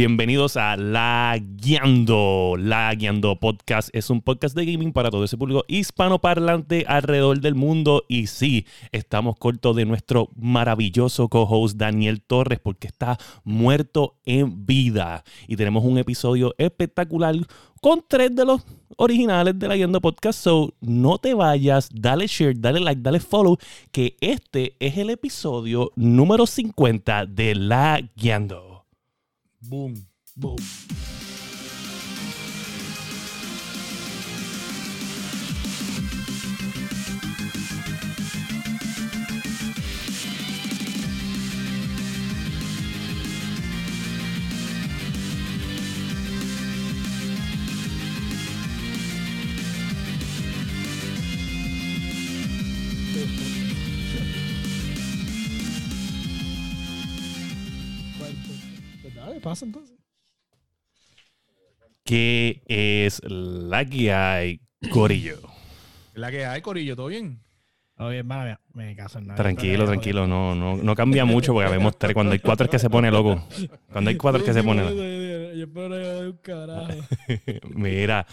Bienvenidos a La Guiando. La Guiando Podcast es un podcast de gaming para todo ese público hispanoparlante alrededor del mundo. Y sí, estamos cortos de nuestro maravilloso co-host Daniel Torres porque está muerto en vida. Y tenemos un episodio espectacular con tres de los originales de La Guiando Podcast. So, no te vayas, dale share, dale like, dale follow, que este es el episodio número 50 de La Guiando. Boom, boom. Pasa entonces. ¿Qué es la que hay, Corillo? La que hay, Corillo, ¿todo bien? Oye, hermana mía, me caso en nada. Tranquilo, tranquilo, no, no, no cambia mucho porque vemos tres. Cuando hay cuatro es que se pone loco. Cuando hay cuatro es que se pone loco. Yo espero que un carajo. Mira,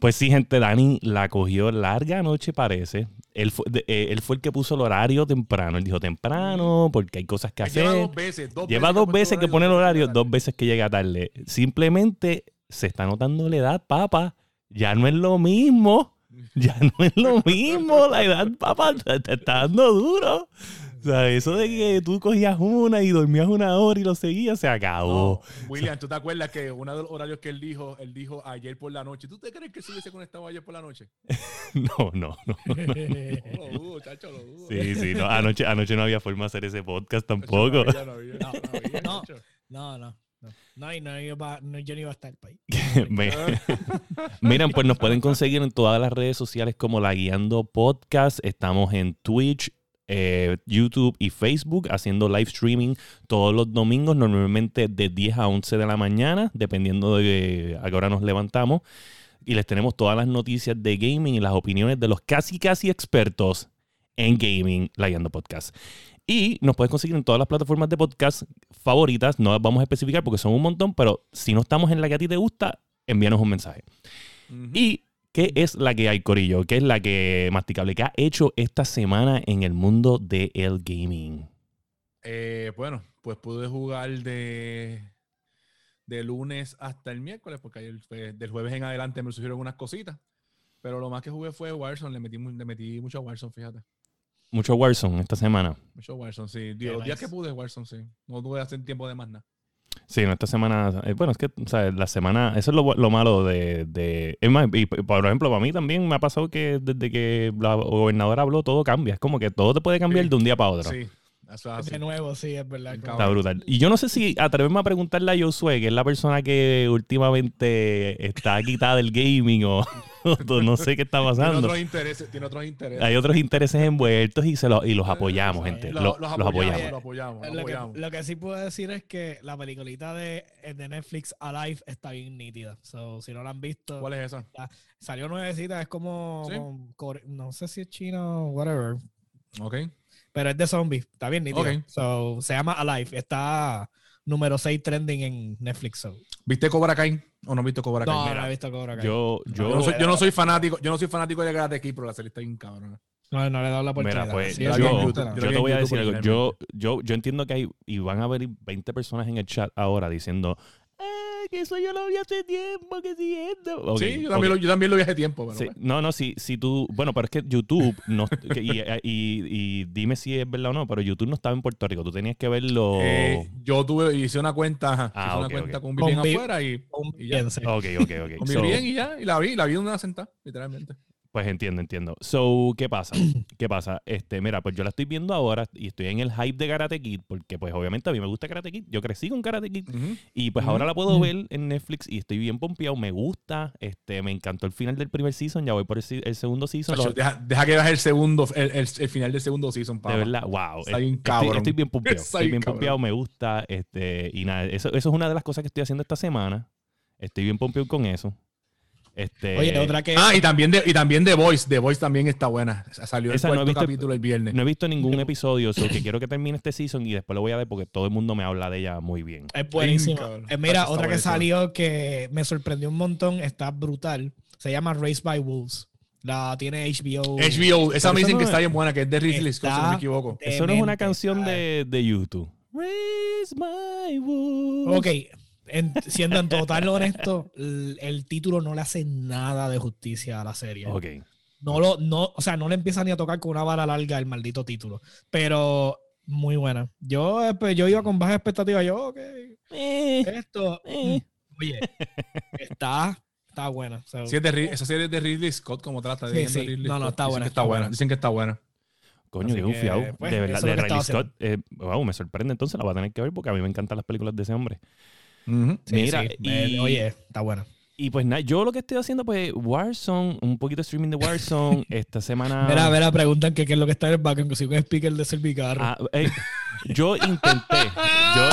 pues sí, gente, Dani la cogió larga noche, parece. Él fue, de- eh, él fue el que puso el horario temprano. Él dijo temprano porque hay cosas que hacer. Lleva dos veces. Dos Lleva veces dos veces que pone el horario, dos veces que llega tarde. Simplemente se está notando la edad, papá. Ya no es lo mismo. Ya no es lo mismo. La edad, papá, te, te está dando duro. O sea, eso de que tú cogías una y dormías una hora y lo seguías, se acabó. No, William, ¿tú te acuerdas que uno de los horarios que él dijo, él dijo ayer por la noche? ¿Tú te crees que se hubiese conectado ayer por la noche? No, no, no. No lo dudo, chacho, lo dudo. Sí, sí, no. Anoche, anoche no había forma de hacer ese podcast tampoco. No, no, había, no, había, No. No, no, no. No, y no, iba, no, yo no iba a estar para ahí. Me- Miren, pues nos pueden conseguir en todas las redes sociales como La Guiando Podcast. Estamos en Twitch, eh, YouTube y Facebook haciendo live streaming todos los domingos, normalmente de 10 a 11 de la mañana, dependiendo de a qué hora nos levantamos. Y les tenemos todas las noticias de gaming y las opiniones de los casi, casi expertos en gaming, La Guiando Podcast. Y nos puedes conseguir en todas las plataformas de podcast favoritas. No las vamos a especificar porque son un montón, pero si no estamos en la que a ti te gusta, envíanos un mensaje. ¿Y qué es la que hay, Corillo? ¿Qué es la que masticable? ¿Qué ha hecho esta semana en el mundo del gaming? Eh, bueno, pues pude jugar de, de lunes hasta el miércoles, porque ayer fue- del jueves en adelante me surgieron unas cositas. Pero lo más que jugué fue Warzone, le metí, le metí mucho a Warzone, fíjate. Mucho Warzone esta semana. Mucho Warzone, sí. Los días que pude, Warzone, sí. No tuve hacer tiempo de más nada. Sí, no, esta semana. eh, bueno, es que, o sea, la semana. Eso es lo, lo malo de, de. Es más, y, por ejemplo, para mí también me ha pasado que desde que la gobernadora habló, todo cambia. Es como que todo te puede cambiar Sí. de un día para otro. Sí, eso es así. De nuevo, sí, es verdad. Está brutal. Y yo no sé si atreverme a preguntarle a Josué, que es la persona que últimamente está quitada del gaming o, o no sé qué está Tiene pasando. otros intereses, tiene otros intereses. Hay otros intereses envueltos y, se lo- y los apoyamos, Lo- gente. Lo- Lo- los, los apoyamos, apoyamos. los apoyamos, los Lo que, apoyamos. lo que sí puedo decir es que la peliculita de, de Netflix Alive está bien nítida. So, si no la han visto, ¿Cuál es esa? salió nuevecita, es como, ¿Sí? como core- no sé si es chino o whatever, Ok. Pero es de zombies, está bien nítida. Ok. So, se llama Alive, está número 6 trending en Netflix. So. ¿Viste Cobra Kai o no viste Cobra Kai? No, Mira, no he visto Cobra Kai. Yo, yo, yo, no soy, yo no soy fanático, yo no soy fanático de Karate Kid, pero la serie está bien cabrona. No, no le he dado la oportunidad. Mira, pues Sí, yo- te voy a decir algo. Yo, yo, yo entiendo que hay, y van a haber 20 personas en el chat ahora diciendo, "Eh, que eso yo lo vi hace tiempo, que si sí, yo también, lo, yo también lo vi hace tiempo, pero Sí, bueno. no, no, si, si tú, bueno, pero es que YouTube, no, que- y, y- y dime si es verdad o no, pero YouTube no estaba en Puerto Rico, tú tenías que verlo. Eh, yo tuve, hice una cuenta, ajá, Ah, hice una cuenta con un VPN afuera y, y ya. ok, ok, ok. con mi So, y ya, y la vi, la vi de una sentada, literalmente. Pues entiendo, entiendo. So, ¿qué pasa? ¿Qué pasa? Este, mira, pues yo la estoy viendo ahora y estoy en el hype de Karate Kid, porque pues obviamente a mí me gusta Karate Kid, yo crecí con Karate Kid y pues ahora la puedo ver en Netflix y estoy bien pompeado, me gusta, este, me encantó el final del primer season, ya voy por el, segundo season. Deja, deja que veas el segundo, el, el- el final del segundo season, papá. de verdad, wow. Está bien estoy, cabrón. estoy bien pompeado, Está estoy bien bien cabrón. pompeado, me gusta, este, y nada, eso, eso es una de las cosas que estoy haciendo esta semana. Estoy bien pompeado con eso. Este, Oye, otra que. Ah, y también, de, y también The Voice. The Voice también está buena. Salió el Esa no he cuarto visto- capítulo el viernes. No he visto ningún episodio, so que quiero que termine este season y después lo voy a ver porque todo el mundo me habla de ella muy bien. Es buenísimo. cabrón. Eh, mira, otra que buenísimo. salió que me sorprendió un montón, está brutal. Se llama Race by Wolves. La tiene HBO. HBO, esa Pero me dicen no que es- está bien buena, que es de Ridley Scott, si no me equivoco. Eso no es una Demente, canción de, de YouTube. Raise my wolves. Ok, en- siendo en total honesto, el, el título no le hace nada de justicia a la serie. Ok. No lo, no, o sea, no le empieza ni a tocar con una vara larga el maldito título. Pero muy buena. Yo, yo iba con baja expectativa. Yo, ok, Eh, esto. eh. Oye, está, está buena. So, Sí, es de Rid- esa serie es de Ridley Scott, como trata de, Sí, de sí. Ridley No, no, Scott. está Dicen buena, que está buena. buena. Dicen que está buena. Coño, qué que, confiado. pues, de verdad, de estaba Scott. eh, wow, me sorprende. Entonces la voy a tener que ver porque a mí me encantan las películas de ese hombre. Ujú. sí, Mira, sí. y- oye, está buena. Y pues nada, yo lo que estoy haciendo, pues, Warzone, un poquito de streaming de Warzone. esta semana. Mira, mira, preguntan que qué es lo que está en el background, que soy un speaker de Servicarro. Ah, eh, yo intenté, yo,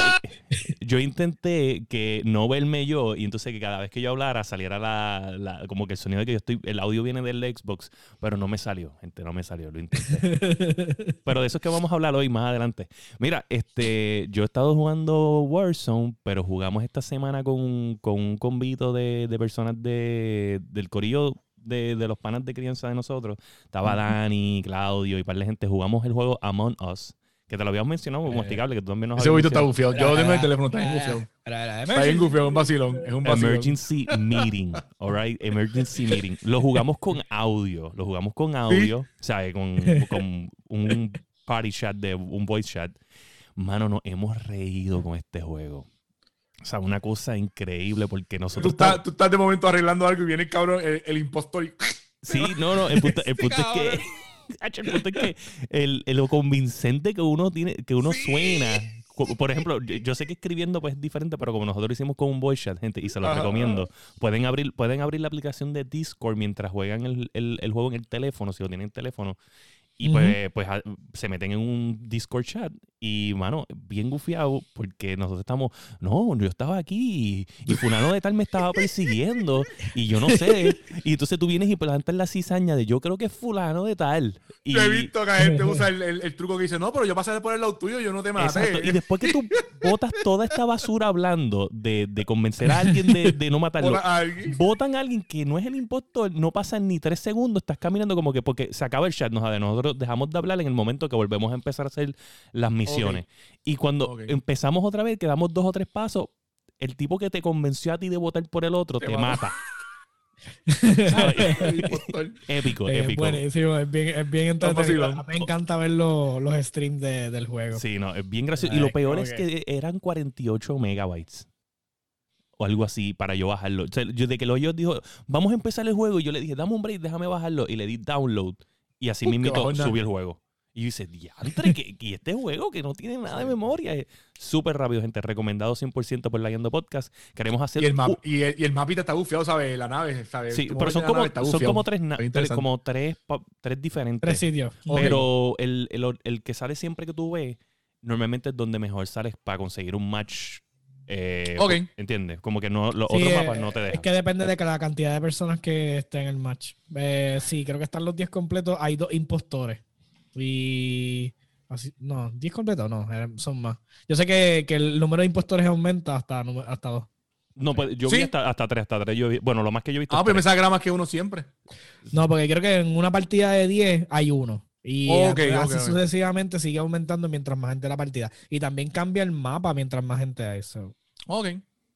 yo intenté que no verme yo y entonces que cada vez que yo hablara saliera la, la- como que el sonido de que yo estoy, el audio viene del Xbox, pero no me salió, gente, no me salió, lo intenté. Pero de eso es que vamos a hablar hoy más adelante. Mira, este, yo he estado jugando Warzone, pero jugamos esta semana con, con un convito de, de personas de, del corillo de, de los panas de crianza de nosotros. Estaba Dani, Claudio y par de gente. Jugamos el juego Among Us, que te lo habíamos mencionado como Eh, masticable, que tú también nos Ese habías está gufiado. Yo lo tengo en el teléfono, está bien espera, Está bien gufiado, es un vacilón. Es un vacilón. Emergency meeting, alright, emergency meeting. Lo jugamos con audio, lo jugamos con audio, o sea, con, con un party chat de un voice chat. Mano, nos hemos reído con este juego. O sea, una cosa increíble porque Tú nosotros estás, tú estás de momento arreglando algo y viene el cabrón, el, el impostor y... Sí, no, no, el punto, el punto es que el punto es que el, lo convincente que uno tiene, que uno suena. Por ejemplo, yo, sé que escribiendo pues es diferente, pero como nosotros lo hicimos con un voice chat, gente, y se lo Ajá. recomiendo, pueden abrir, pueden abrir la aplicación de Discord mientras juegan el, el- el juego en el teléfono, si lo tienen en el teléfono. Y pues, pues a- se meten en un Discord chat y, mano, bien gufiado porque nosotros estamos, no, yo estaba aquí y, y fulano de tal me estaba persiguiendo y yo no sé. Y entonces tú vienes y plantas la cizaña de yo creo que es fulano de tal. Y, Yo he visto que la gente usa el, el- el truco que dice, no, pero yo pasé por el lado tuyo, yo no te maté. Exacto. Y después que tú botas toda esta basura hablando de, de convencer a alguien de, de no matarlo, votan a alguien que no es el impostor, no pasan ni tres segundos, estás caminando como que porque se acaba el chat, nos de nosotros dejamos de hablar en el momento que volvemos a empezar a hacer las misiones. Y cuando empezamos otra vez, que damos dos o tres pasos, el tipo que te convenció a ti de votar por el otro Te te, mata. épico, Eh, épico. buenísimo, es bien, es bien entretenido. mí me encanta ver los, los streams de- del juego. Sí, no, es bien gracioso. Y lo peor es que eran 48 megabytes. O algo así para yo bajarlo. O sea, yo, de que lo yo dijo, vamos a empezar el juego. Y yo le dije, dame un break, déjame bajarlo. Y le di download. Y así mismo subí el juego. Y dice, diantre, que, que este juego que no tiene nada de memoria. Es súper rápido, gente. Recomendado 100% por la Yendo Podcast. Queremos hacer. Y el, map, uh, y, el, y el mapita está bufiado, ¿sabes? La nave, ¿sabes? sí, pero son como, son como tres, interesante. como tres, tres diferentes. Tres sitios. Pero el, el- el que sale siempre que tú ves, normalmente es donde mejor sales para conseguir un match. Eh, Ok. ¿Entiendes? Como que no, los Sí, otros eh, mapas no te dejan. Es que depende de que la cantidad de personas que estén en el match. Eh, sí, creo que están los 10 completos. Hay dos impostores. Y. Así, no, 10 completos no, eran- son más. Yo sé que, que el número de impostores aumenta hasta, hasta dos. No, pues, yo ¿Sí? vi hasta, hasta tres, hasta tres. Yo vi- bueno, lo más que yo he visto Ah, pero me tres. saca más que uno siempre. No, porque creo que en una partida de 10 hay uno. Y Ok, así sucesivamente sigue aumentando mientras más gente la partida. Y también cambia el mapa mientras más gente hay. so. Ok.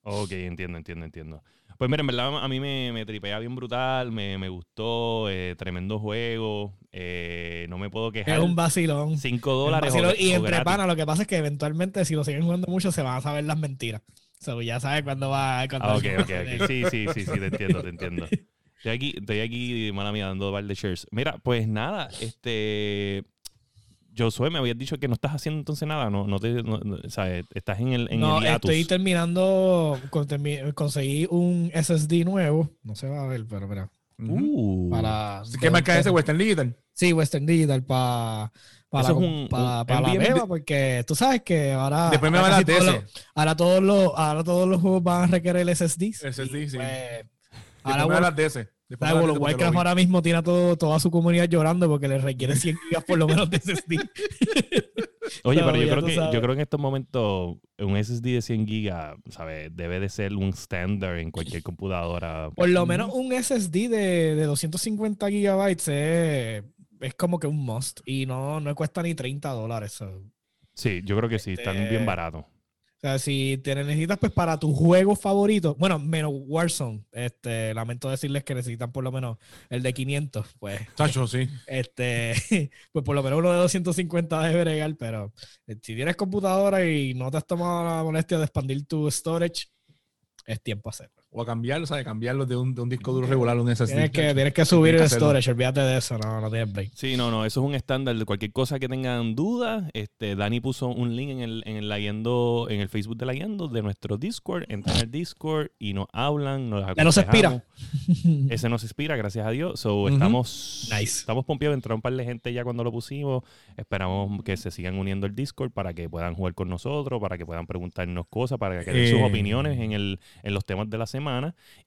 Ok, entiendo, entiendo, entiendo. Pues mira, en verdad a mí me, me tripea bien brutal, me, me gustó, eh, tremendo juego, eh, no me puedo quejar. Es un vacilón. 5 Es un dólares. vacilón. y o gratis. panas, lo que pasa es que eventualmente, si lo siguen jugando mucho, se van a saber las mentiras. So, ya sabes cuándo va. Cuándo Ah, ok, ok, ok. Sí, sí, sí, sí, te entiendo, te entiendo. Estoy aquí, estoy aquí, mala mía, dando par de shares. Mira, pues nada, este. Josué, me habías dicho que no estás haciendo entonces nada, no, no te, no- no- o sea, estás en el, en No, el estoy terminando. con- termi- conseguí un SSD nuevo. No se va a ver, pero mira. Uh, Para. ¿Qué marca es ese Western Digital? Sí, Western Digital para. Para, Eso la, es un- para, la beba, porque tú sabes que ahora. Después me ahora va a todos los- ahora todos los ahora todos los juegos van a requerir SSDs. SSD, y, sí. pues, Ahora, World- la World of Warcraft mismo tiene a todo, toda su comunidad llorando porque le requiere 100 gigas por lo menos de SSD. Oye, No, pero yo creo que yo creo que en estos momentos un SSD de 100 gigas, ¿sabes? Debe de ser un estándar en cualquier computadora. Por lo menos un SSD de, de 250 gigabytes es, es como que un must y no, no cuesta ni 30 dólares. so. Sí, yo creo que sí, están Este- bien baratos. O sea, si te necesitas pues para tus juegos favoritos, bueno, menos Warzone, este, lamento decirles que necesitan por lo menos el de 500, pues, Chacho, sí. este, pues por lo menos uno de 250 debe bregar, pero eh, si tienes computadora y no te has tomado la molestia de expandir tu storage, es tiempo a hacerlo. O a cambiarlo, ¿sabes? Cambiarlo de un, de un disco duro regular a un SSD. Tienes que, tienes que subir Tienes que el storage, olvídate de eso, no, no tienes break. Sí, no, no, eso es un estándar de cualquier cosa que tengan dudas. Este, Dani puso un link en el, en el Layendo- en el Facebook de Layendo de nuestro Discord. Entran al Discord y nos hablan, nos Ya nos aconsejamos. Ese nos inspira, gracias a Dios. So, estamos, Nice. estamos pompeados. Entraron un par de gente ya cuando lo pusimos. Esperamos que se sigan uniendo al Discord para que puedan jugar con nosotros, para que puedan preguntarnos cosas, para que den sus Eh. opiniones en, el, en los temas de la semana.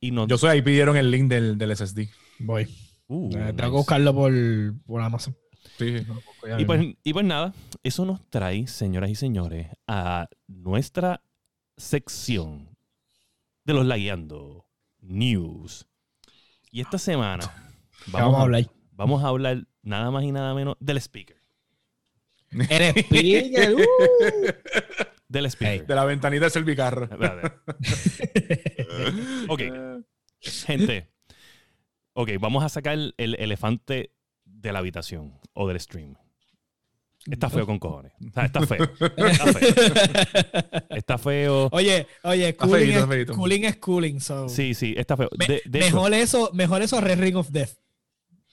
Y nos, Yo soy ahí pidieron el link del, del SSD. Voy. Uh, Eh, nice. Tengo que buscarlo por, por Amazon. Sí, sí. Y pues, y pues nada, eso nos trae, señoras y señores, a nuestra sección de los Lagueando News. Y esta semana ¿Qué vamos a hablar? vamos a hablar nada más y nada menos del speaker. El speaker, uh. Del speaker. De la ventanita del servicarro. Ok, gente. Ok, vamos a sacar el elefante de la habitación o del stream. Está feo con cojones. O sea, está feo. Está feo. Está feo. Oye, oye, cooling, es, está feíto. cooling es cooling. So. Sí, sí, está feo. De, de mejor, eso, mejor eso Red Ring of Death.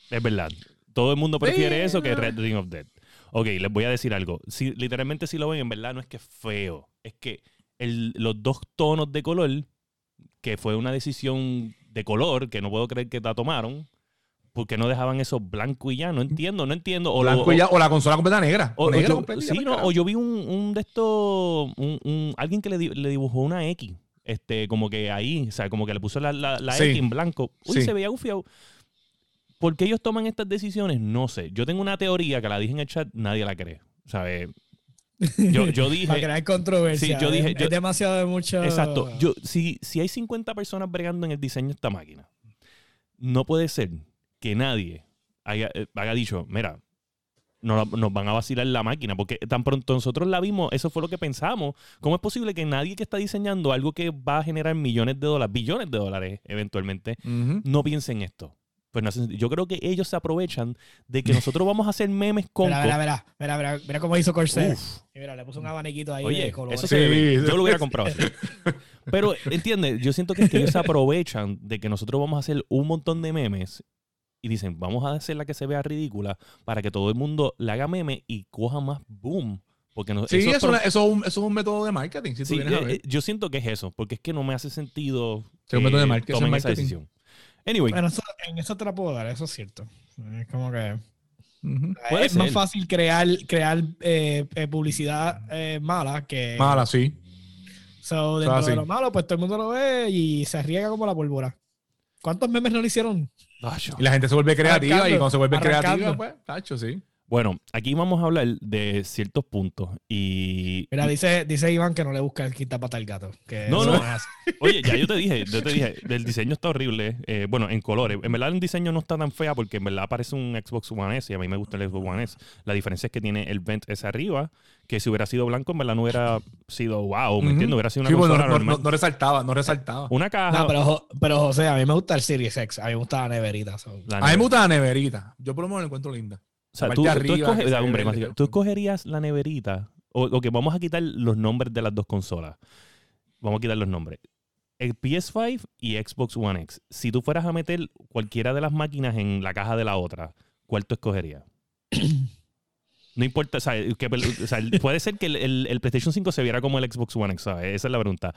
es verdad. Todo el mundo prefiere Sí. eso que Red Ring of Death. Ok, les voy a decir algo. Si, literalmente si lo ven, en verdad no es que es feo. Es que el- los dos tonos de color, que fue una decisión de color, que no puedo creer que la tomaron, porque no dejaban eso blanco y ya. No entiendo, no entiendo. O, lo- Blanco y ya- o la consola completa negra. o- negra yo, completa sí, no, o yo vi un, un de estos, un, un- alguien que le, le dibujó una X, este, como que ahí, o sea, como que le puso la, la, la Sí. X en blanco. Uy, Sí. se veía gufiado. ¿Por qué ellos toman estas decisiones? No sé. Yo tengo una teoría que la dije en el chat, nadie la cree. ¿Sabes? Yo, yo Para dije. crear controversia. Sí, yo dije- Es, yo- es demasiado de mucho. Exacto. Yo, si, si hay 50 personas bregando en el diseño de esta máquina, no puede ser que nadie haya, eh, haya dicho, mira, no, nos van a vacilar la máquina, porque tan pronto nosotros la vimos, eso fue lo que pensamos. ¿Cómo es posible que nadie que está diseñando algo que va a generar millones de dólares, billones de dólares eventualmente, no piense en esto? Pues no hace sentido. yo creo que ellos se aprovechan de que nosotros vamos a hacer memes con... Mira, mira, mira, mira, mira, cómo hizo Corsair. Uf. Y mira, le puso un abaniquito ahí Oye, de colores. eso Sí. Yo lo hubiera comprado así. Pero, ¿entiendes? Yo siento que, es que ellos se aprovechan de que nosotros vamos a hacer un montón de memes y dicen, vamos a hacerla que se vea ridícula para que todo el mundo le haga meme y coja más boom. Porque no, Sí, eso es eso, pro- es- eso es un, eso es un método de marketing. Si tú Sí, vienes a eh, ver. eh, yo siento que es eso, porque es que no me hace sentido Sí, un método de que marketing, tomen esa decisión. Anyway, Bueno, eso- en eso te la puedo dar, eso es cierto. Es como que. Puede es más fácil crear, crear eh, eh, publicidad eh, mala que. Mala, sí. So, dentro de lo malo, pues todo el mundo lo ve y se riega como la pólvora. ¿Cuántos memes no lo hicieron? Y la gente se vuelve creativa Arrancando, y cuando se vuelve creativa, pues, tacho, sí. Bueno, aquí vamos a hablar de ciertos puntos y Mira, dice, dice Iván que no le busca el quita pata al gato. Que No, no. es. Oye, ya yo te dije, yo te dije, el diseño está horrible. eh, bueno, en colores. En verdad el diseño no está tan fea porque en verdad parece un Xbox One S y a mí me gusta el Xbox One S. La diferencia es que tiene el vent ese arriba, que si hubiera sido blanco en verdad no hubiera sido wow, ¿me entiendes? Hubiera sido una Sí, pues, consola no, no- normal. no- no resaltaba, no resaltaba. Una caja. No, pero, pero José, a mí me gusta el Series X. A mí me gusta la neverita. so. la A mí me gusta la neverita. Yo por lo menos la encuentro linda. O sea, tú, arriba, hombre, tú escogerías la neverita. O, o que vamos a quitar los nombres de las dos consolas. Vamos a quitar los nombres. El PS5 y Xbox One X. Si tú fueras a meter cualquiera de las máquinas en la caja de la otra, ¿cuál tú escogerías? No importa, o sea, que- o sea, puede ser que el, el- el PlayStation 5 se viera como el Xbox One X, ¿sabes? Esa es la pregunta.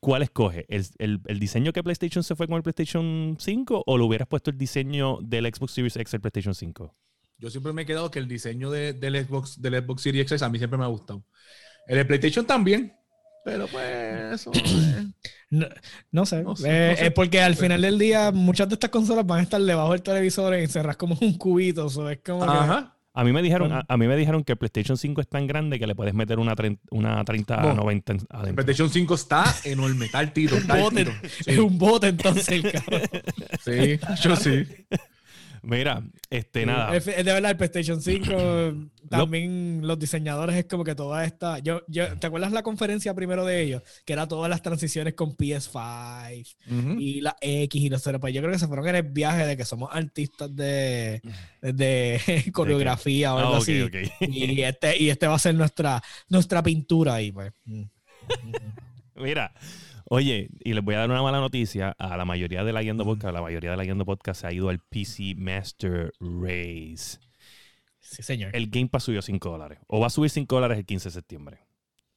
¿Cuál escoge? ¿El, el- el diseño que PlayStation se fue con el PlayStation 5 o lo hubieras puesto el diseño del Xbox Series X al PlayStation 5? Yo siempre me he quedado que el diseño de- del, Xbox, del Xbox Series X a mí siempre me ha gustado. El de PlayStation también, Pero pues eso. eh, No, no sé. No sé, Eh, no sé. Es porque al final del día muchas de estas consolas van a estar debajo del televisor encerradas como un cubito. so es como que- Ajá. A mí me dijeron, a, a mí me dijeron que el PlayStation 5 es tan grande que le puedes meter una, tren- una 30 No. 90 adentro. PlayStation 5 está enorme, está altito. un Está bote, altito. es un bote entonces, el cabrón. Sí, yo sí. Mira, este nada. Es, de verdad, el PlayStation 5, también los diseñadores es como que toda esta. Yo, yo, ¿Te acuerdas la conferencia primero de ellos? Que era todas las transiciones con PS5 Ujú. y la X y los 0. Pues yo creo que se fueron en el viaje de que somos artistas de, de coreografía o algo Ah, así. Y este, y este va a ser nuestra, nuestra pintura ahí, pues. Mira, oye, y les voy a dar una mala noticia a la mayoría de la Guiando Podcast. La mayoría de la Guiando Podcast se ha ido al PC Master Race. Sí, señor. El Game Pass subió 5 dólares. O va a subir 5 dólares el 15 de septiembre.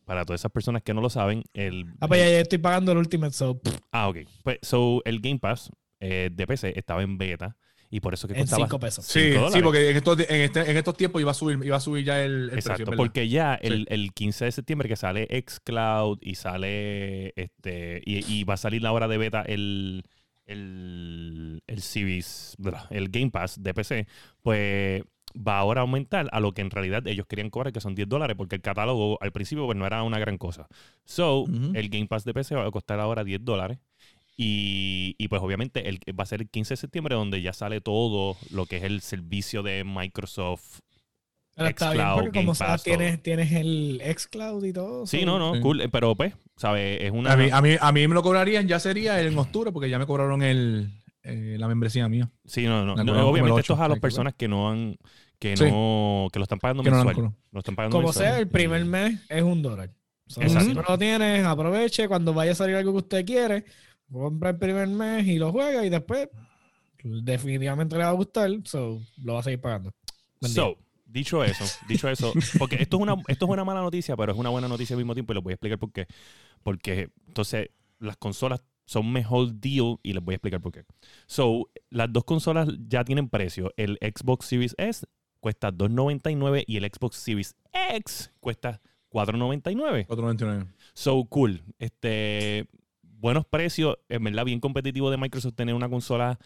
Para todas esas personas que no lo saben, el, Ah, pues ya, ya estoy pagando el Ultimate, so Ah, ok. Pues, so, el Game Pass eh, de PC estaba en beta y por eso que en costaba 5 pesos. Sí, cinco sí, porque en estos, en, este- en estos tiempos iba a subir, iba a subir ya el, el Exacto, precio, porque ya el, Sí. el 15 de septiembre que sale xCloud y sale este y, y va a salir la hora de beta el el, el blah, el Game Pass de PC, pues va ahora a aumentar a lo que en realidad ellos querían cobrar, que son 10 dólares, porque el catálogo al principio pues no era una gran cosa. So, el Game Pass de PC va a costar ahora 10 dólares. Y, y, pues obviamente el, va a ser el 15 de septiembre donde ya sale todo lo que es el servicio de Microsoft Pero está bien, xCloud, porque como sabes, tienes, tienes el xCloud y todo. Sí, no, no, Sí. cool. Pero pues, ¿sabes? Es una. A mí, a, mí, a mí me lo cobrarían, ya sería en octubre, porque ya me cobraron el, eh, la membresía mía. Sí, no, no. No, obviamente esto es a las personas que no han. Que Sí. no. Que lo están pagando Que no mensual. cobrado. lo están pagando Como mensual. sea, el primer mes es un dólar. So, Exacto. Si no lo tienes, aproveche cuando vaya a salir algo que usted quiere, compra el primer mes y lo juega y después definitivamente le va a gustar, so lo va a seguir pagando. Buen día. So, dicho eso, dicho eso, porque esto es una, esto es una mala noticia, pero es una buena noticia al mismo tiempo y les voy a explicar por qué. Porque entonces las consolas son mejor deal y les voy a explicar por qué. So, las dos consolas ya tienen precio. El Xbox Series S cuesta $2.99 y el Xbox Series X cuesta $4.99. 4.99. So cool. Este, buenos precios. En verdad, bien competitivo de Microsoft tener una consola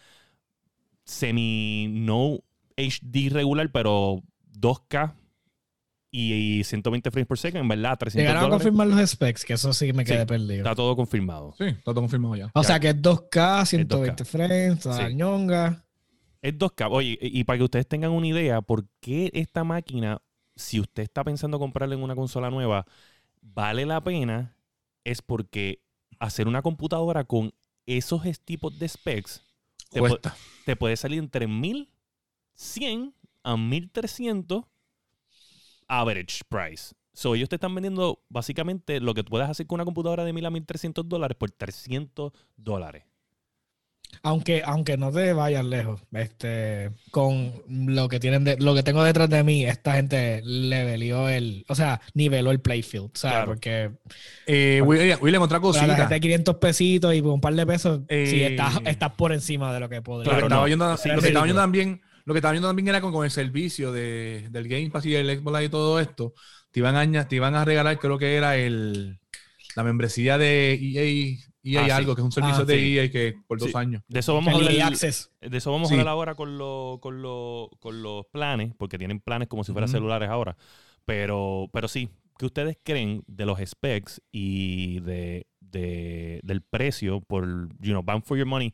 semi no HD regular, pero 2K y, y 120 frames por second. En verdad, 300 Llegaron a confirmar los specs, que eso sí me quedé Sí, perdido. Está todo confirmado. Sí, está todo confirmado ya. O ya. sea que es 2K, 120 frames, toda Sí. la ñonga. Es 2K. Oye, y y para que ustedes tengan una idea, ¿por qué esta máquina, si usted está pensando comprarla en una consola nueva, vale la pena? Es porque hacer una computadora con esos es- tipos de specs te, te puede salir entre 1100 a 1300 average price. So, ellos te están vendiendo básicamente lo que tú puedes hacer con una computadora de 1000 a 1300 dólares por 300 dólares. Aunque, aunque no te vayas lejos, este, con lo que tienen de, lo que tengo detrás de mí, esta gente levelió el, o sea, niveló el playfield, ¿sabes? Claro. Porque Eh, William, William, otra para la cosita. gente de 500 pesitos y un par de pesos, Eh, sí, estás, estás por encima de lo que podría. lo que Claro, estaba no. viendo, Sí, lo que estaba viendo también, lo que estaba viendo también era con, con el servicio de, del Game Pass y el Xbox Live y todo esto. Te iban a, te iban a regalar, creo que era el la membresía de EA, EA Ah, sí. algo, que es un servicio Ah, de sí. EA que por dos Sí. años. De eso vamos a hablar. EA Access. De eso vamos Sí. a hablar ahora con, lo- con, lo- con los planes, porque tienen planes como si fueran celulares ahora. Pero, pero sí, ¿qué ustedes creen de los specs y de, de- del precio por, you know, bang for your money?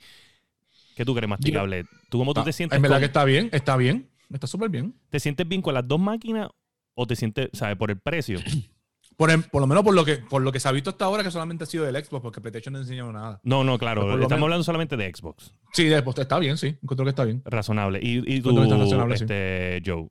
¿Qué tú crees, masticable? ¿Tú cómo tú te sientes? Es verdad con- que está bien, está bien, está súper bien. ¿Te sientes bien con las dos máquinas o te sientes, sabes, por el precio? Por, em- por lo menos por lo que por lo que se ha visto hasta ahora, que solamente ha sido del Xbox, porque PlayStation no enseñó nada. No, no, claro. Estamos menos- hablando solamente de Xbox. Sí, después está bien, sí. Encuentro que está bien. Razonable. Y, y tú, razonable, sí. este, Joe.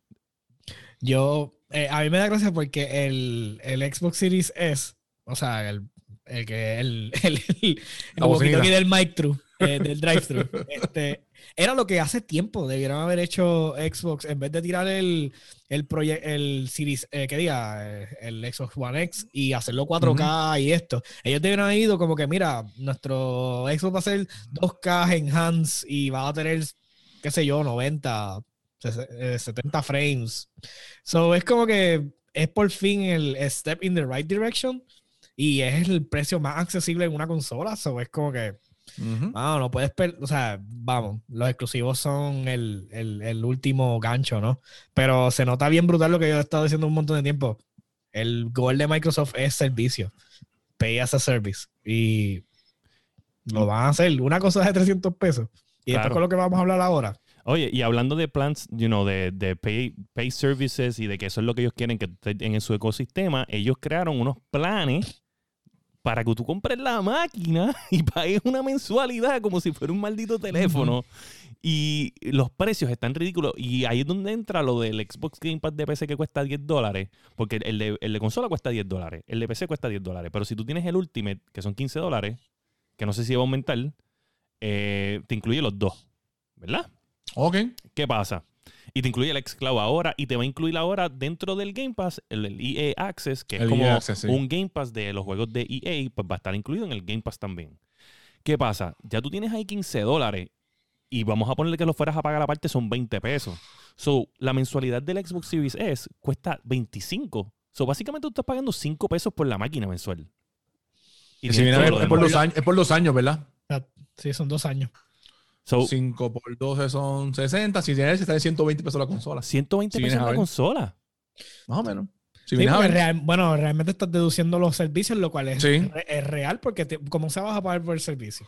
Yo, eh, a mí me da gracia porque el, el Xbox Series S, o sea, el, el que el, el, el, walkie-talkie del mic thru, eh, del drive-thru, este, era lo que hace tiempo debieron haber hecho Xbox en vez de tirar el, el, el Series, eh, ¿qué diga? Eh, El Xbox One X y hacerlo 4K y esto. Ellos debieron haber ido como que, mira, nuestro Xbox va a ser 2K enhance y va a tener, qué sé yo, 90, ses- eh, 70 frames. So es como que es por fin el step in the right direction. Y es el precio más accesible en una consola. So es como que, Ujú. ah, no puedes O sea, vamos, los exclusivos son el, el- el último gancho, ¿no? Pero se nota bien brutal lo que yo he estado diciendo un montón de tiempo. El goal de Microsoft es servicio. Pay as a service. Y lo van a hacer. Una cosa de 300 pesos. Y después Claro. con lo que vamos a hablar ahora. Oye, y hablando de plans, you know, de, de pay, pay services y de que eso es lo que ellos quieren que en su ecosistema, ellos crearon unos planes para que tú compres la máquina y pagues una mensualidad como si fuera un maldito teléfono. Y los precios están ridículos. Y ahí es donde entra lo del Xbox Game Pass de PC que cuesta 10 dólares. Porque el de, el de consola cuesta 10 dólares. El de PC cuesta 10 dólares. Pero si tú tienes el Ultimate, que son 15 dólares, que no sé si va a aumentar, eh, te incluye los dos. ¿Verdad? Ok. ¿Qué pasa? Y te incluye el xCloud ahora y te va a incluir ahora dentro del Game Pass el, el EA Access, que es El como EA Access, sí. un Game Pass de los juegos de EA, pues va a estar incluido en el Game Pass también. ¿Qué pasa? Ya tú tienes ahí 15 dólares y vamos a ponerle que lo fueras a pagar aparte son 20 pesos. So, la mensualidad del Xbox Series S cuesta 25. So, básicamente tú estás pagando 5 pesos por la máquina mensual. Y Si lo es, por los años, es por los años, ¿verdad? Sí, son dos años. So, 5 por 12 son 60. Si tienes ese, está en 120 pesos la consola. 120 Si pesos la consola. Más o menos. Si Sí, real- bueno, realmente estás deduciendo los servicios, lo cual es, Sí. re- es real porque te- ¿cómo se vas a pagar por el servicio?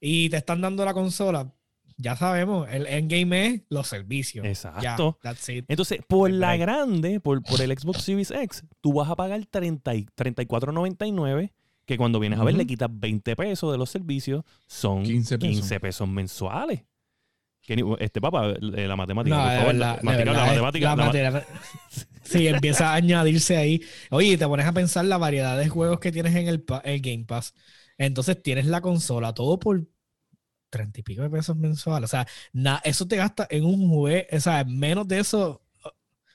Y te están dando la consola, ya sabemos, el endgame es los servicios. Exacto. That's it. Entonces, por la grande, por, por el Xbox Series X, tú vas a pagar 30 y- 34.99, que cuando vienes a ver le quitas 20 pesos de los servicios, son 15 15 pesos. mensuales. Que ni- este papá, eh, la matemática, No, por de favor, verdad, la, matemática, la verdad, matemática, la la ma- materia- Sí, empieza a añadirse ahí. Oye, y te pones a pensar la variedad de juegos que tienes en el, el Game Pass. Entonces tienes la consola, todo por treinta y pico de pesos mensuales. O sea, na- eso te gasta en un juego, o sea, menos de eso. O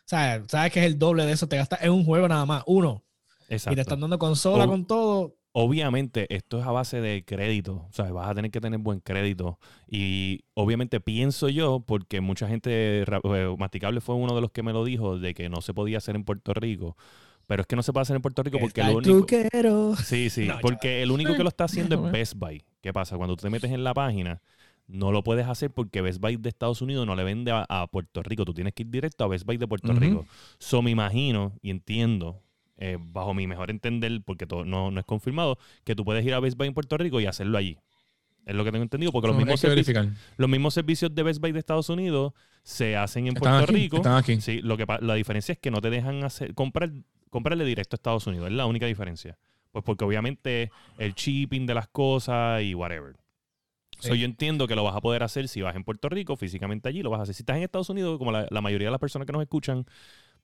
sea, sabes que es el doble de eso, te gastas en un juego nada más, uno. Y te están dando consola O- con todo. Obviamente, esto es a base de crédito. O sea, vas a tener que tener buen crédito. Y obviamente pienso yo, porque mucha gente, eh, Masticable fue uno de los que me lo dijo, de que no se podía hacer en Puerto Rico. Pero es que no se puede hacer en Puerto Rico porque el único... truquero. Sí, sí, No, porque el único que lo está haciendo es. Best Buy. ¿Qué pasa? Cuando tú te metes en la página, no lo puedes hacer porque Best Buy de Estados Unidos no le vende a, a Puerto Rico. Tú tienes que ir directo a Best Buy de Puerto. Rico. So me imagino y entiendo, eh, bajo mi mejor entender, porque todo, no, no es confirmado, que tú puedes ir a Best Buy en Puerto Rico y hacerlo allí. Es lo que tengo entendido, porque los, No, mismos servicios, los mismos servicios de Best Buy de Estados Unidos se hacen en Están Puerto aquí, Rico. están aquí. Sí, lo que la diferencia es que no te dejan hacer comprar comprarle directo a Estados Unidos, es la única diferencia. Pues porque obviamente el shipping de las cosas y whatever. So, Sí. yo entiendo que lo vas a poder hacer si vas en Puerto Rico, físicamente allí, lo vas a hacer. Si estás en Estados Unidos, como la, la mayoría de las personas que nos escuchan,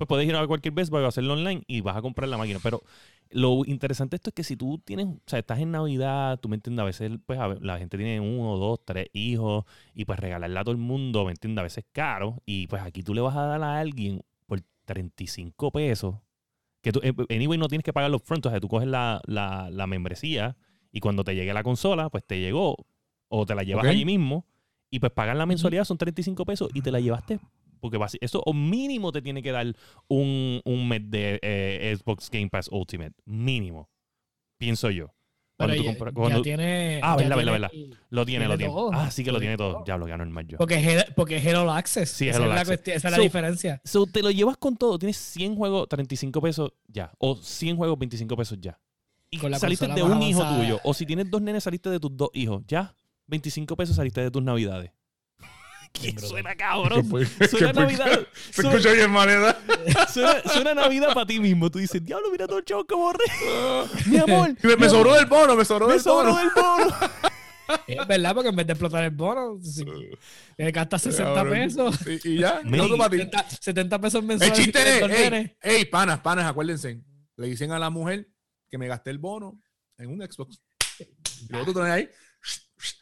pues puedes ir a cualquier Best Buy o hacerlo online y vas a comprar la máquina. Pero lo interesante de esto es que si tú tienes, o sea, estás en Navidad, tú me entiendes, a veces pues a ver, la gente tiene uno, dos, tres hijos y pues regalarle a todo el mundo, me entiendes, a veces es caro y pues aquí tú le vas a dar a alguien por 35 pesos que tú, eh, anyway, no tienes que pagar los front, o sea, tú coges la, la, la membresía y cuando te llegue la consola, pues te llegó o te la llevas allí mismo y pues pagar la mensualidad son 35 pesos y te la llevaste porque basi- eso o mínimo te tiene que dar un, un mes de eh, Xbox Game Pass Ultimate, mínimo, pienso yo. Cuando Pero tú compras- ya tiene. Ah, verdad, verdad, el- lo tiene, lo tiene todo. Ah, sí que lo Tiene todo. Ya lo ganó el mal yo. Porque porque es Hero Access. Sí, es esa, es la, Access. cuestión- esa es So- la diferencia. So, te lo llevas con todo. Tienes 100 juegos, 35 pesos ya. O 100 juegos, 25 pesos ya. Y Con la saliste de un hijo tuyo. O si tienes dos nenes, saliste de tus dos hijos. Ya. 25 pesos saliste de tus navidades. ¿Qué suena cabrón? Suena que- Navidad. Se escucha bien, manera. suena, suena Navidad para ti mismo. Tú dices, diablo, mira todo el chavo que borré. Mi amor. Me, me mi sobró amor, del bono, me sobró me del sobró bono. del bono. Es verdad, porque en vez de explotar el bono, si, le gastas 60 Cabrón. pesos. Y, y ya, no para ti. 70, 70 pesos El mensuales. chiste y es, ey, panas, panas, acuérdense. Le dicen a la mujer que me gasté el bono en un Xbox. Y luego tú tenés ahí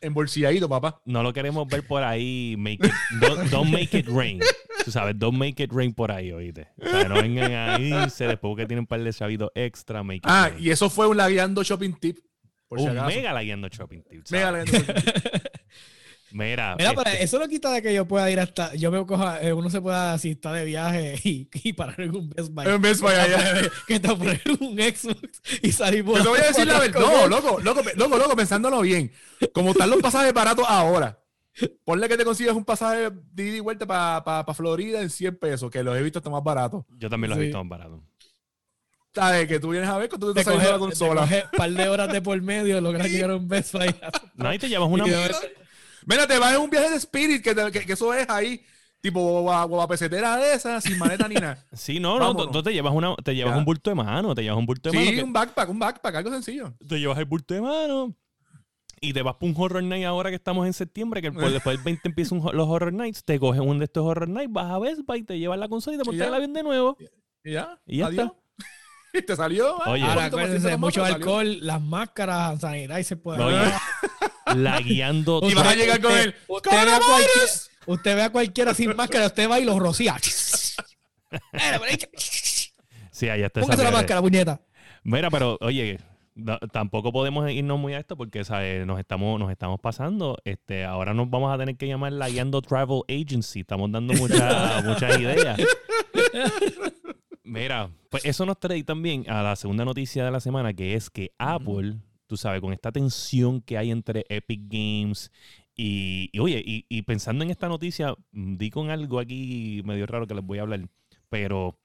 embolsilladito, papá. No lo queremos ver por ahí. Make it, don't, don't make it rain. Tú sabes, don't make it rain por ahí, oíste. O sea, no vengan ahí, se después que tienen un par de chavitos extra, make it Ah, rain. y eso fue un lagueando shopping tip. Por si un acaso. mega la guiando shopping. Mega ¿sabes? lagueando shopping tip. Mira, Mira, pero este, eso no quita de que yo pueda ir hasta. Yo me coja, eh, uno se pueda, si está de viaje y, y parar en un Best Buy. En Best Buy, allá. Que te poner un Xbox y salir por Yo te voy a decir la verdad. No, loco, loco, loco, loco, pensándolo bien. Como están los pasajes baratos ahora, ponle que te consigues un pasaje de ida y vuelta para Florida en 100 pesos, que los he visto hasta más baratos. yo también los he visto más baratos. ¿Sabes? Que tú vienes a ver cuando tú te Te estás saliendo coge, la consola. un par de horas de por medio, logras llegar a un Best Buy. No, ahí te llevas una. Mira, te vas en un viaje de Spirit, que, te- que- que eso es ahí, tipo guagua pesetera de esa, sin maleta ni nada. Sí, no, no, Vámonos. tú, tú te llevas una, te llevas Ya. un bulto de mano, te llevas un bulto de mano. Sí, un backpack, un backpack, algo sencillo. te llevas el bulto de mano y te vas para un horror night ahora que estamos en septiembre, que por- después del 20 empiezan los horror nights, te coges uno de estos horror nights, vas a Best Buy, te llevas la consola y te montas el avión de nuevo. Y ya. Y ya adiós. Y te salió. Oye. Ahora, acuérdense, mucho alcohol, las máscaras, sanitizer puede Oye, haber. la guiando. Y vas a llegar con usted- él. Usted ve, a usted ve a cualquiera sin máscara, usted va y los rocía. Sí, allá está Póngase la máscara, puñeta. Mira, pero oye, no- tampoco podemos irnos muy a esto porque ¿sabes? nos estamos nos estamos pasando. Este, ahora nos vamos a tener que llamar la Guiando Travel Agency. Estamos dando muchas muchas ideas. Mira, pues eso nos trae también a la segunda noticia de la semana, que es que Apple, tú sabes, con esta tensión que hay entre Epic Games y, y, oye, y, y pensando en esta noticia, mm, di con algo aquí medio raro que les voy a hablar, pero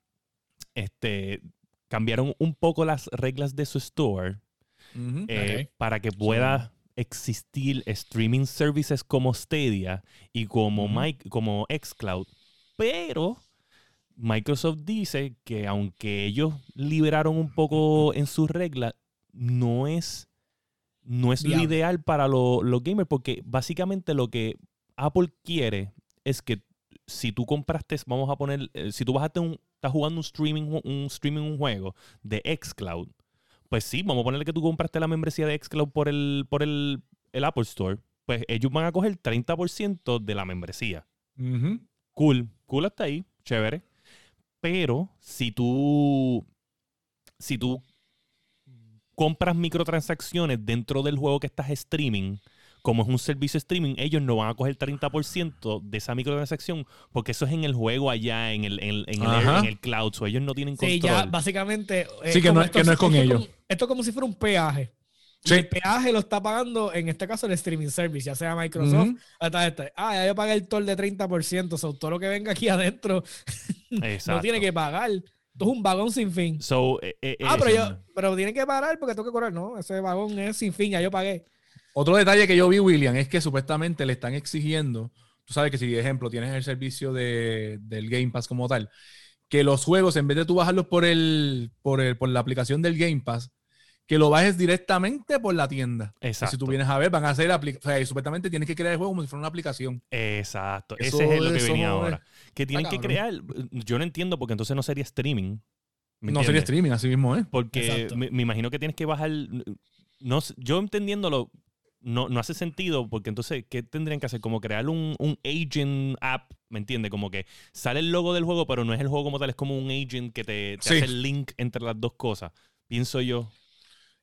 este cambiaron un poco las reglas de su store eh, para que pueda existir streaming services como Stadia y como, Ujú. Mic- como Xcloud. Pero Microsoft dice que aunque ellos liberaron un poco en sus reglas, no es, no es lo ideal para lo- los gamers porque básicamente lo que Apple quiere es que si tú compraste, vamos a poner, eh, si tú bajaste un, estás jugando un streaming, un streaming, un juego de Xcloud, pues sí, vamos a ponerle que tú compraste la membresía de Xcloud por el, por el, el Apple Store, pues ellos van a coger 30% de la membresía. Cool, cool hasta ahí, chévere. Pero si tú, si tú compras microtransacciones dentro del juego que estás streaming, como es un servicio streaming, ellos no van a coger 30% de esa microtransacción porque eso es en el juego allá, en el, en el, en el, en el cloud, so ellos no tienen Sí, control. ya básicamente. es Sí, que no es- que no es con esto ellos. como- esto es como si fuera un peaje. Sí. El peaje lo está pagando, en este caso, el streaming service, ya sea Microsoft. Hasta este. Ah, ya yo pagué el toll de 30%, so, todo lo que venga aquí adentro no tiene que pagar. Esto es un vagón sin fin. So, eh, eh, Ah, eh, pero yo, pero tiene que parar porque tengo que cobrar. No, ese vagón es sin fin, ya yo pagué. Otro detalle que yo vi, William, es que supuestamente le están exigiendo, tú sabes que si, por ejemplo, tienes el servicio de, del Game Pass como tal, que los juegos, en vez de tú bajarlos por, el, por, el, por la aplicación del Game Pass, que lo bajes directamente por la tienda. Exacto. Si tú vienes a ver, van a hacer, apli- o sea, y supuestamente tienes que crear el juego como si fuera una aplicación. Exacto, Eso- ese es lo que eso venía es- ahora. Que tienen que crear, yo no entiendo porque entonces no sería streaming. ¿me No sería streaming, así mismo, ¿eh? Porque me, me imagino que tienes que bajar. No, yo entendiéndolo, no, no hace sentido, porque entonces, ¿qué tendrían que hacer? Como crear un, un agent app, ¿me entiendes? Como que sale el logo del juego, pero no es el juego como tal, es como un agent que te, te Sí. hace el link entre las dos cosas. Pienso yo.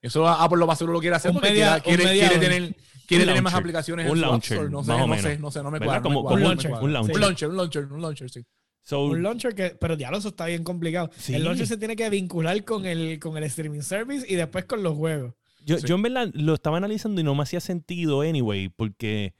Eso Apple lo más seguro lo quiere hacer Un porque media- quiere, quiere, quiere tener, quiere Un tener más aplicaciones Un en su App launcher, Store. No sé, no sé, no sé, no me cuadra. no me un me launcher, cuadra. un launcher. Un launcher, un launcher, un launcher, sí. So, Un launcher que, pero diablo, eso está bien complicado. Sí. El launcher se tiene que vincular con el, con el streaming service y después con los juegos. Yo, Sí. yo en verdad lo estaba analizando y no me hacía sentido anyway, porque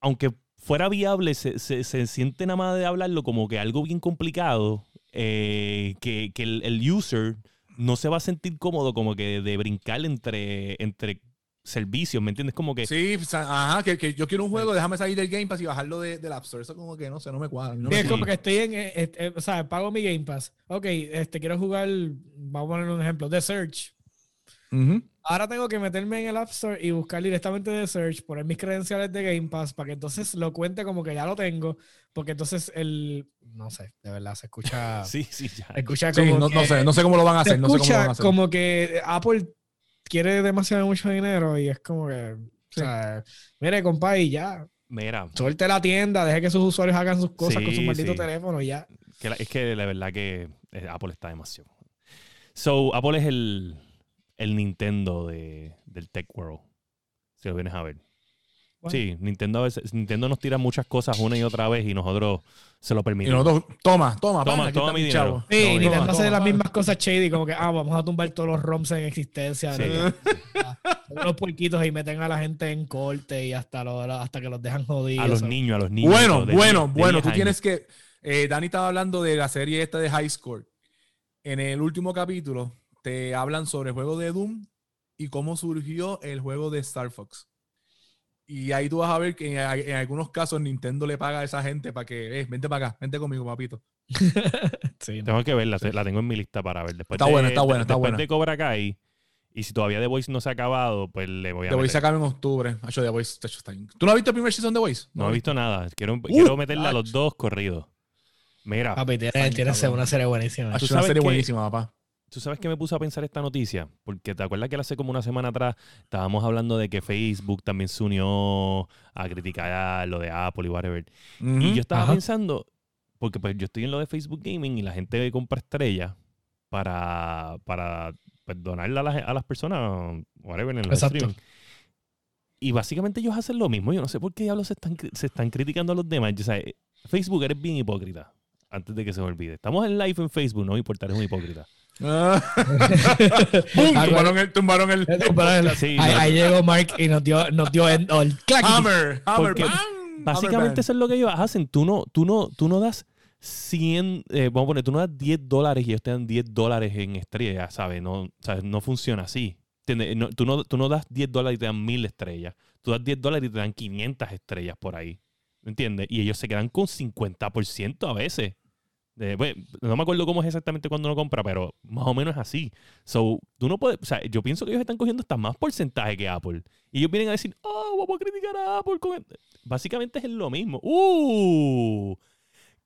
aunque fuera viable, se, se, se siente nada más de hablarlo como que algo bien complicado, eh, que, que el, el user no se va a sentir cómodo como que de brincar entre, entre servicios, ¿me entiendes? Como que... Sí, ajá, que, que yo quiero un juego, déjame salir del Game Pass y bajarlo de- del App Store. Eso como que no sé, no me cuadra. no Sí, me es como que estoy en, eh, eh, eh, o sea, pago mi Game Pass. Ok, este, quiero jugar, vamos a poner un ejemplo, The Search. Ahora tengo que meterme en el App Store y buscar directamente The Search, poner mis credenciales de Game Pass para que entonces lo cuente como que ya lo tengo, porque entonces el, no sé, de verdad, se escucha, Sí, sí, ya. se escucha Sí, como no, no que- sé, no sé cómo lo van a se hacer. No sé cómo lo van a hacer. como que Apple quiere demasiado mucho dinero y es como que, Sí. o sea, mire, compa, y ya, Mira, suelte la tienda, deje que sus usuarios hagan sus cosas con Sí, su maldito sí. teléfono y ya. que la- es que la verdad que eh, Apple está demasiado. So, Apple es el, el Nintendo de, del Tech World, si lo vienes a ver. Bueno. Sí, Nintendo a veces, Nintendo nos tira muchas cosas una y otra vez y nosotros se lo Y permitimos. nosotros, toma, toma, Toma, pana, toma mi dinero. chavo. Sí, No, Nintendo toma, hace toma, las pana. mismas cosas shady, como que, ah, vamos a tumbar todos los ROMs en existencia. Sí. Los puerquitos y meten a la gente en corte y hasta, lo- hasta que los dejan jodidos. a los niños, a los niños. Bueno, de bueno, 10 de bueno, 10 tú años. tienes que. eh, Dani estaba hablando de la serie esta de High Score. En el último capítulo te hablan sobre el juego de Doom y cómo surgió el juego de Star Fox. Y ahí tú vas a ver que en, en algunos casos Nintendo le paga a esa gente para que, eh, vente para acá, vente conmigo, papito. sí, no. Tengo que verla, la tengo en mi lista para ver. Después Está de, buena, está buena, está después buena. de Cobra Kai, y si todavía The Voice no se ha acabado, pues le voy a The Voice se acaba en octubre. Hacho, The Voice, tacho, está bien. ¿Tú no has visto el primer season de The Voice? No he visto nada. Quiero, Uh, quiero meterla a los tacho. dos corridos. Mira, Papi, tiene, una serie buenísima. ¿Tú una serie buenísima, papá. ¿Tú sabes que me puse a pensar esta noticia? Porque te acuerdas que hace como una semana atrás estábamos hablando de que Facebook también se unió a criticar lo de Apple y whatever. Y yo estaba Ajá. pensando, porque pues yo estoy en lo de Facebook Gaming y la gente compra estrellas para, para pues, donarla a las, a las personas, whatever, en los streaming. Y básicamente ellos hacen lo mismo. Yo no sé por qué diablos se están, se están criticando a los demás. O sea, eh, Facebook eres bien hipócrita. Antes de que se me olvide. Estamos en live en Facebook, no me importa, eres un hipócrita. Ah. Tumbaron el, tumbaron el, el podcast. Sí, ahí, no. ahí llegó Mark y nos dio, nos dio el, el clack. Hammer, Hammer, bam, Básicamente Hammer eso es lo que ellos hacen. Tú no, tú no, tú no das 100, eh, vamos a poner, tú no das 10 dólares y ellos te dan 10 dólares en estrellas, ¿sabes? No, ¿sabes? no funciona así. No, tú, no, tú no das 10 dólares y te dan 1000 estrellas. Tú das 10 dólares y te dan 500 estrellas por ahí. ¿Me entiendes? Y ellos se quedan con 50% a veces. Bueno, no me acuerdo cómo es exactamente cuando uno compra, pero más o menos es así. So, tú no puedes, o sea, yo pienso que ellos están cogiendo hasta más porcentaje que Apple. Y ellos vienen a decir, oh, vamos a criticar a Apple. con el-". Básicamente es lo mismo. ¡Uh!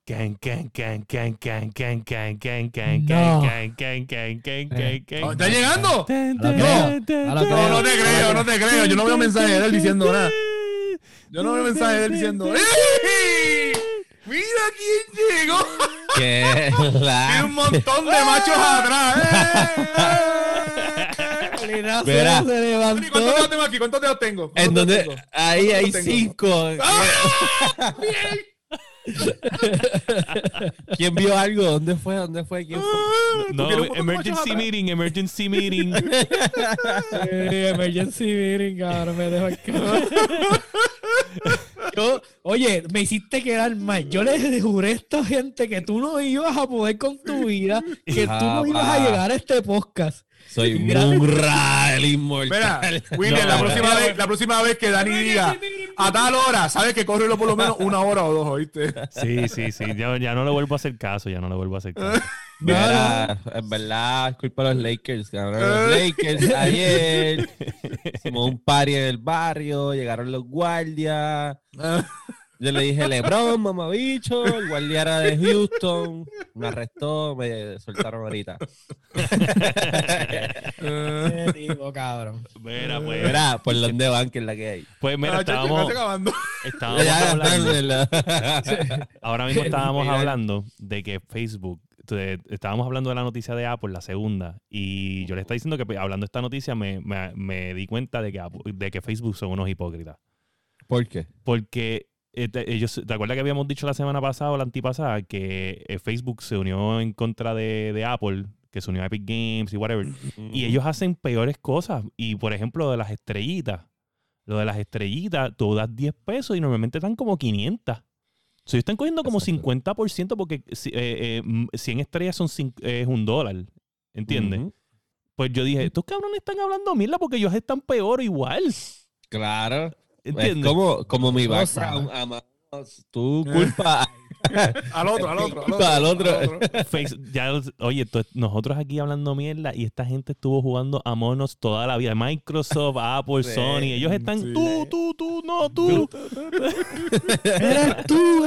Can, can, can, can, can, can, can, can, can, can, can, can, can, can, can, Oh, ¿Está llegando? No, no te creo, no te creo. Yo no veo mensaje de él diciendo nada. Yo no veo mensaje de él diciendo. ¡Ey! ¡Mira quién llegó! Que la... un montón de machos atrás. ¡Eh! Verá. se Dani, levantó. ¿Cuántos dedos tengo aquí? ¿Cuántos dedos tengo? ¿Cuántos En donde tengo? ahí hay ¿Cuántos tengo? cinco. ¡Ah! ¡Bien! ¿Quién vio algo? ¿Dónde fue? ¿Dónde fue? ¿Quién fue? Ah, ¿tú No, emergency meeting, emergency meeting. Eh, emergency meeting, cabrón, me dejo acá. Yo, oye, me hiciste quedar mal. Yo le juré a esta gente que tú no ibas a poder con tu vida, que tú no ibas a llegar a este podcast. Soy Mira. Munra, el Mira, inmortal. William, la, próxima no. vez, la próxima vez que Dani diga a tal hora, sabes que corre por lo menos una hora o dos, ¿oíste? Sí, sí, sí. Ya, ya no le vuelvo a hacer caso, ya no le vuelvo a hacer caso. Mira, en verdad, es culpa de los Lakers. Ganaron los Lakers ayer. Hicimos un party en el barrio. Llegaron los guardias. Yo le dije, Lebron, mamabicho. El guardia era de Houston. Me arrestó, me soltaron ahorita. Qué tipo, cabrón. Mira, pues, Mira, por dónde van, que es la que hay. pues mira, Ah, estábamos, estábamos Ya, hablando, ahora mismo estábamos Mira. hablando de que Facebook, estábamos hablando de la noticia de Apple, la segunda, y yo le estaba diciendo que pues, hablando de esta noticia me, me- me di cuenta de que, Apple- de que Facebook son unos hipócritas. ¿Por qué? Porque eh, te- ellos, ¿te acuerdas que habíamos dicho la semana pasada o la antipasada que eh, Facebook se unió en contra de, de Apple, que se unió a Epic Games y whatever? Y ellos hacen peores cosas. Y por ejemplo, lo de las estrellitas. Lo de las estrellitas, tú das 10 pesos y normalmente dan como 500. So, ellos están cogiendo como Exacto. 50% porque eh, eh, mm, 100 estrellas son es un dólar. ¿Entiendes? Pues yo dije, estos cabrones están hablando mierda porque ellos están peor igual. Claro. ¿Entiendes? Es como, como mi Tú background. amamos, tu culpa. Al otro, al otro, al otro. Al otro. Face- ya, oye, tú- nosotros aquí hablando mierda y esta gente estuvo jugando a monos toda la vida. Microsoft, Apple, Sí, Sony. Ellos están, sí. tú, tú, tú, no, tú. Eres tú.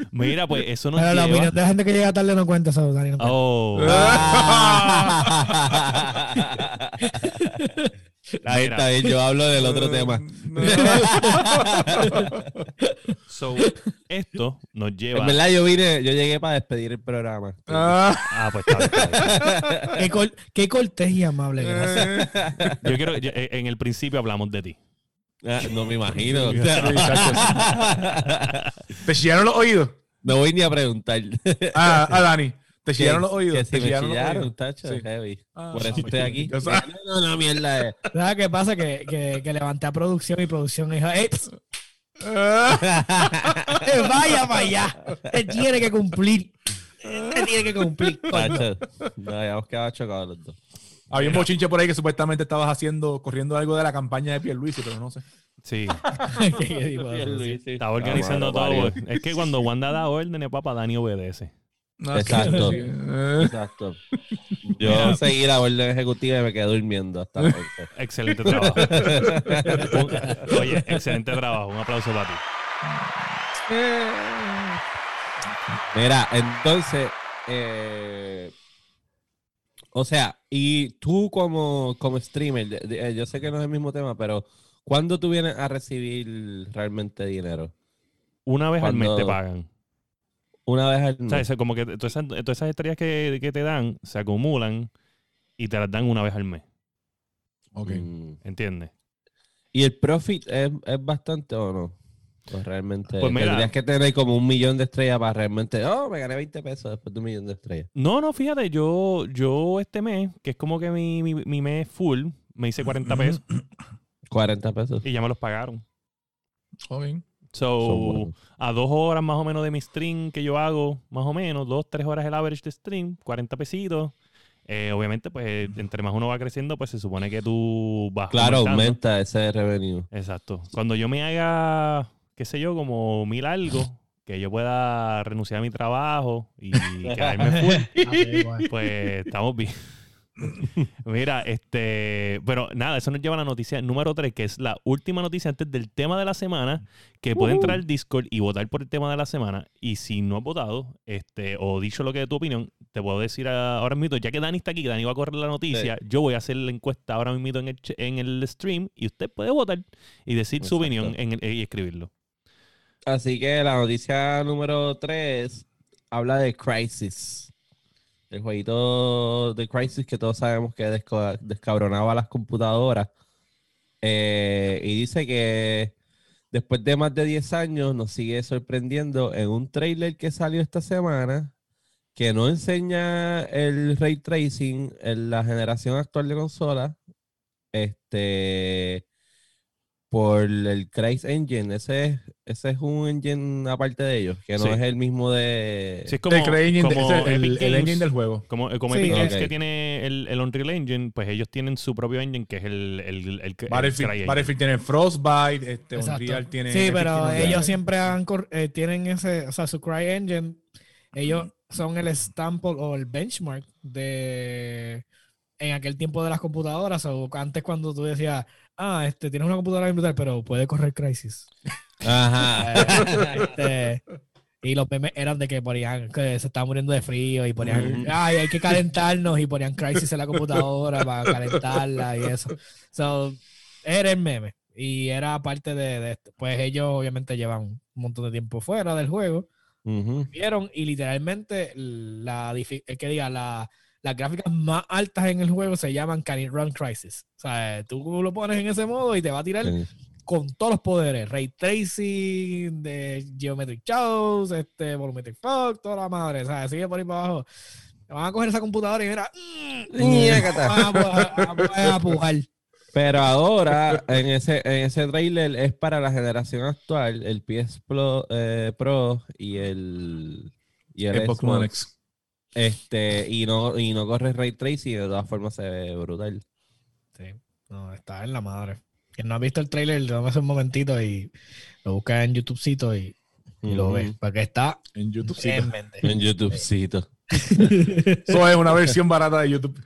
Mira, pues eso nos Pero la opinión de gente que llega tarde no cuenta eso, Dani. no cuenta. Oh. Ahí está bien, yo hablo del otro tema. So, esto nos lleva... En verdad, yo vine, yo llegué para despedir el programa. Ah, Ah, pues está bien, está bien. Qué, cor- qué cortés y amable. gracias. Yo quiero... yo- eh, en el principio hablamos de ti. Ah, no me imagino. ¿Te chillaron los oídos? no voy ni a preguntar. Ah, ah Dani. ¿Te chillaron los oídos? que ¿Te si chillaron los chillaron, oídos? tacho, Sí. heavy. Ah, Por eso ah, estoy aquí. yo sabía. No, no, mierda. eh. ¿Sabes qué pasa? Que, que, que levanté a producción y producción dijo, "Ey, vaya para allá. Él tiene que cumplir. Él tiene que cumplir. coño". Tacho, no, habíamos quedado chocados los dos. Había un bochinche por ahí que supuestamente estabas haciendo, corriendo algo de la campaña de Pierluisi, pero no sé. Sí, estaba organizando Ah, todo. Es que cuando Wanda da órdenes, papá, Dani obedece. No, Exacto. sí. Eh, Exacto. Yo seguí la orden ejecutiva y me quedé durmiendo hasta ahorita. Excelente trabajo. Oye, excelente trabajo. Un aplauso para ti. Mira, entonces, eh, o sea, y tú como, como streamer, de- de- yo sé que no es el mismo tema, pero ¿cuándo tú vienes a recibir realmente dinero? Una vez al mes te pagan. Una vez al O mes. sea, es como que todas esas, todas esas estrellas que, que te dan se acumulan y te las dan una vez al mes. Ok. Mm. ¿Entiendes? ¿Y el profit es, es bastante o no? Pues realmente Pues mira- tendrías que tener como un millón de estrellas para realmente, oh, me gané 20 pesos después de un millón de estrellas. No, no, fíjate, yo, yo este mes, que es como que mi, mi, mi mes full, me hice 40 pesos 40 pesos. y ya me los pagaron. Ok. So, a dos horas más o menos de mi stream que yo hago, más o menos, dos, tres horas el average de stream, 40 pesitos. Eh, obviamente, pues, entre más uno va creciendo, pues se supone que tú vas Claro, aumentando. aumenta ese revenue. Exacto. Cuando yo me haga, qué sé yo, como mil algo, que yo pueda renunciar a mi trabajo y quedarme full, Ah, igual. pues estamos bien. Mira, este, pero nada, eso nos lleva a la noticia número 3, que es la última noticia antes del tema de la semana, que puede entrar al Discord y votar por el tema de la semana. Y si no has votado, este, o dicho lo que es tu opinión, te puedo decir ahora mismo, ya que Dani está aquí, que Dani va a correr la noticia, yo voy a hacer la encuesta ahora mismo en el, ch- en el stream y usted puede votar y decir su opinión en el- y escribirlo. Así que la noticia número 3 habla de Crisis. El jueguito de Crisis que todos sabemos que descabronaba las computadoras. Eh, y dice que después de más de 10 años nos sigue sorprendiendo en un trailer que salió esta semana que no enseña el ray tracing en la generación actual de consolas. Este por el Crysis Engine, ese es, ese es un engine aparte de ellos, que no Sí. es el mismo de... Sí, es como, el, Engine de- como el, el engine del juego. Como, como Sí, Epic Games ok. que tiene el, el Unreal Engine, pues ellos tienen su propio engine que es el, el, el, el Battlefield, CryEngine. Battlefield tiene Frostbite, este, Exacto. Unreal tiene... Sí, pero tiene- ellos siempre han eh, tienen ese, o sea, su CryEngine, ellos son el sample o el benchmark de en aquel tiempo de las computadoras. O antes cuando tú decías, ah, este, tienes una computadora bien brutal, pero puede correr Crisis. Ajá. Este, y los memes eran de que ponían que se estaba muriendo de frío y ponían, Ujú. ay, hay que calentarnos y ponían Crisis en la computadora para calentarla y eso. So, era el meme y era parte de, de esto. Pues ellos obviamente llevan un montón de tiempo fuera del juego. Vieron y literalmente la, eh, que diga, la, las gráficas más altas en el juego se llaman Can It Run Crisis. O sea, tú lo pones en ese modo y te va a tirar Sí. con todos los poderes, Ray Tracing, de Geometric Shows, este, Volumetric Fog, toda la madre, ¿sabes? Sigue por ahí para abajo. Van a coger esa computadora y mira, mm, van a, a- a pujar. Pero ahora, en ese, en ese trailer es para la generación actual, el PS Pro, eh, Pro y el, y el Xbox Xbox, One X. Este, y no, y no corre Ray Tracing, de todas formas se ve brutal. Sí, no, está en la madre. Quien no ha visto el trailer, tómese un momentito y lo busca en YouTubecito y, y lo Ujú. ve. Porque está En YouTube. sí. en YouTubecito. Eso es una versión barata de YouTube.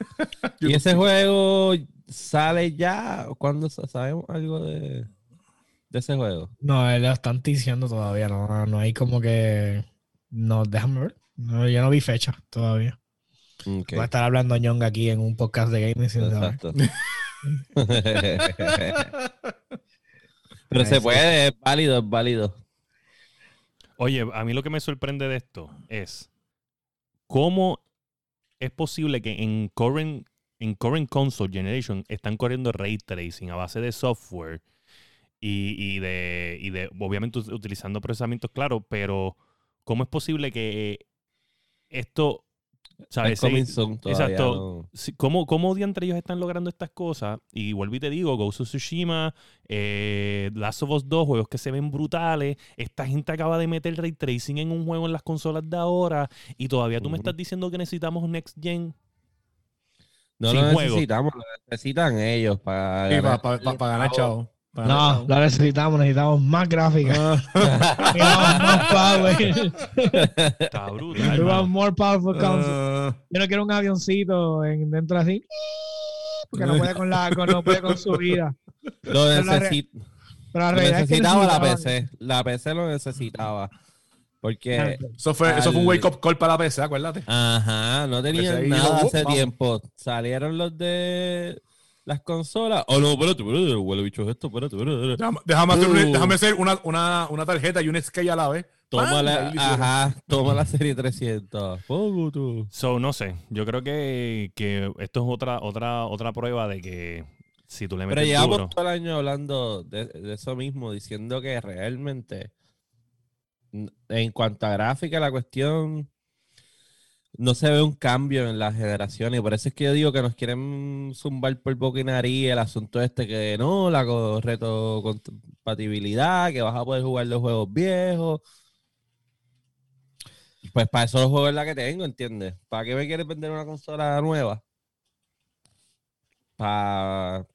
¿Y ese juego sale ya? ¿Cuándo sa- sabemos algo de, de ese juego? No, él lo están diciendo todavía, no, no hay como que... No, déjame ver. No, yo no vi fecha todavía. Ok, Va a estar hablando Ñonga aquí en un podcast de gaming sin saber. Pero se puede, es válido, es válido. Oye, a mí lo que me sorprende de esto es cómo es posible que en current, en current console generation están corriendo ray tracing a base de software y, y de, y de, obviamente, ut- utilizando procesamientos claros, pero ¿cómo es posible que esto, ¿sabes? Exacto. no. ¿Cómo, ¿Cómo entre ellos están logrando estas cosas? Y vuelvo y te digo, Ghost of Tsushima, eh, Last of Us 2, juegos que se ven brutales. Esta gente acaba de meter ray tracing en un juego en las consolas de ahora y todavía tú me estás diciendo que necesitamos Next Gen. No sin lo juego. necesitamos, lo necesitan ellos para Sí, ganar. para ganar chavo. No, lo necesitamos, necesitamos más gráficas. Ah. necesitamos más power. Está brutal. more powerful console. Ah, Yo no quiero un avioncito en, dentro así. Porque no puede con la con, no puede con su vida. Lo, Pero la re- necesi- Pero la lo realidad es que necesitaba la PC. La PC lo necesitaba. Porque, Eso fue, eso fue un wake up call para la PC, acuérdate. ajá, no tenían ahí nada hace "Uh, vamos". tiempo. Salieron los de las consolas. Oh, no, espérate, espérate, huele bicho es esto, espérate, espérate. espérate. Déjame, déjame hacer, un- Uh. déjame hacer una, una, una tarjeta y un skate a la vez. Toma la, ajá, toma la serie 300. Pongo tú. So, no sé. Yo creo que, que esto es otra, otra, otra prueba de que si tú le Pero metes llevamos duro... todo el año hablando de, de eso mismo, diciendo que realmente, en cuanto a gráfica, la cuestión no se ve un cambio en las generaciones. Y por eso es que yo digo que nos quieren zumbar por boca y nariz el asunto este que no, la co- retrocompatibilidad, que vas a poder jugar los juegos viejos. Pues para eso los juegos es la que tengo, ¿entiendes? ¿Para qué me quieres vender una consola nueva? Para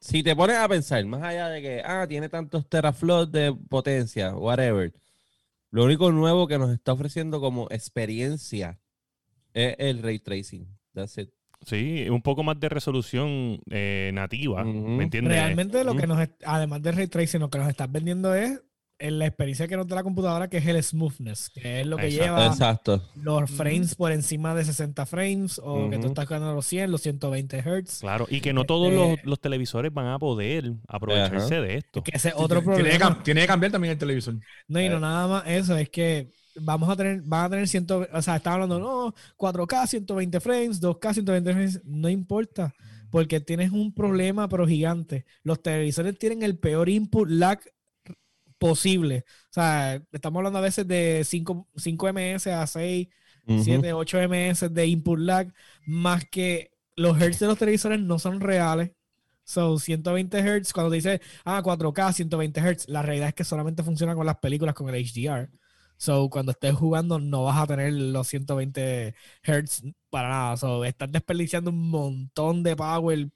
si te pones a pensar, más allá de que, ah, tiene tantos teraflops de potencia, whatever, lo único nuevo que nos está ofreciendo como experiencia es el ray tracing. That's it. Sí, un poco más de resolución eh, nativa. ¿me entiendes? Realmente lo que nos, además de ray tracing, lo que nos estás vendiendo es en la experiencia que nos da la computadora, que es el smoothness, que es lo que Exacto. lleva Exacto. los frames por encima de 60 frames o que tú estás ganando los 100, los 120 Hz. Claro, y que no todos los, Este- los televisores van a poder aprovecharse de esto. Que ese otro tiene- tiene, que, problema. tiene que cambiar también el televisor. No, y no Eh. nada más eso, es que vamos a tener, van a tener 100, o sea, está hablando, no, 4K, 120 frames, 2K, 120 frames, no importa, porque tienes un problema pero gigante. Los televisores tienen el peor input lag posible. O sea, estamos hablando a veces de 5, 5 ms a 6, Ujú. 7, 8 ms de input lag, más que los hertz de los televisores no son reales. So, 120 Hz, cuando te dice, ah, 4K, 120 Hz, la realidad es que solamente funciona con las películas con el HDR. So, cuando estés jugando, no vas a tener los 120 Hz para nada. So, estás desperdiciando un montón de power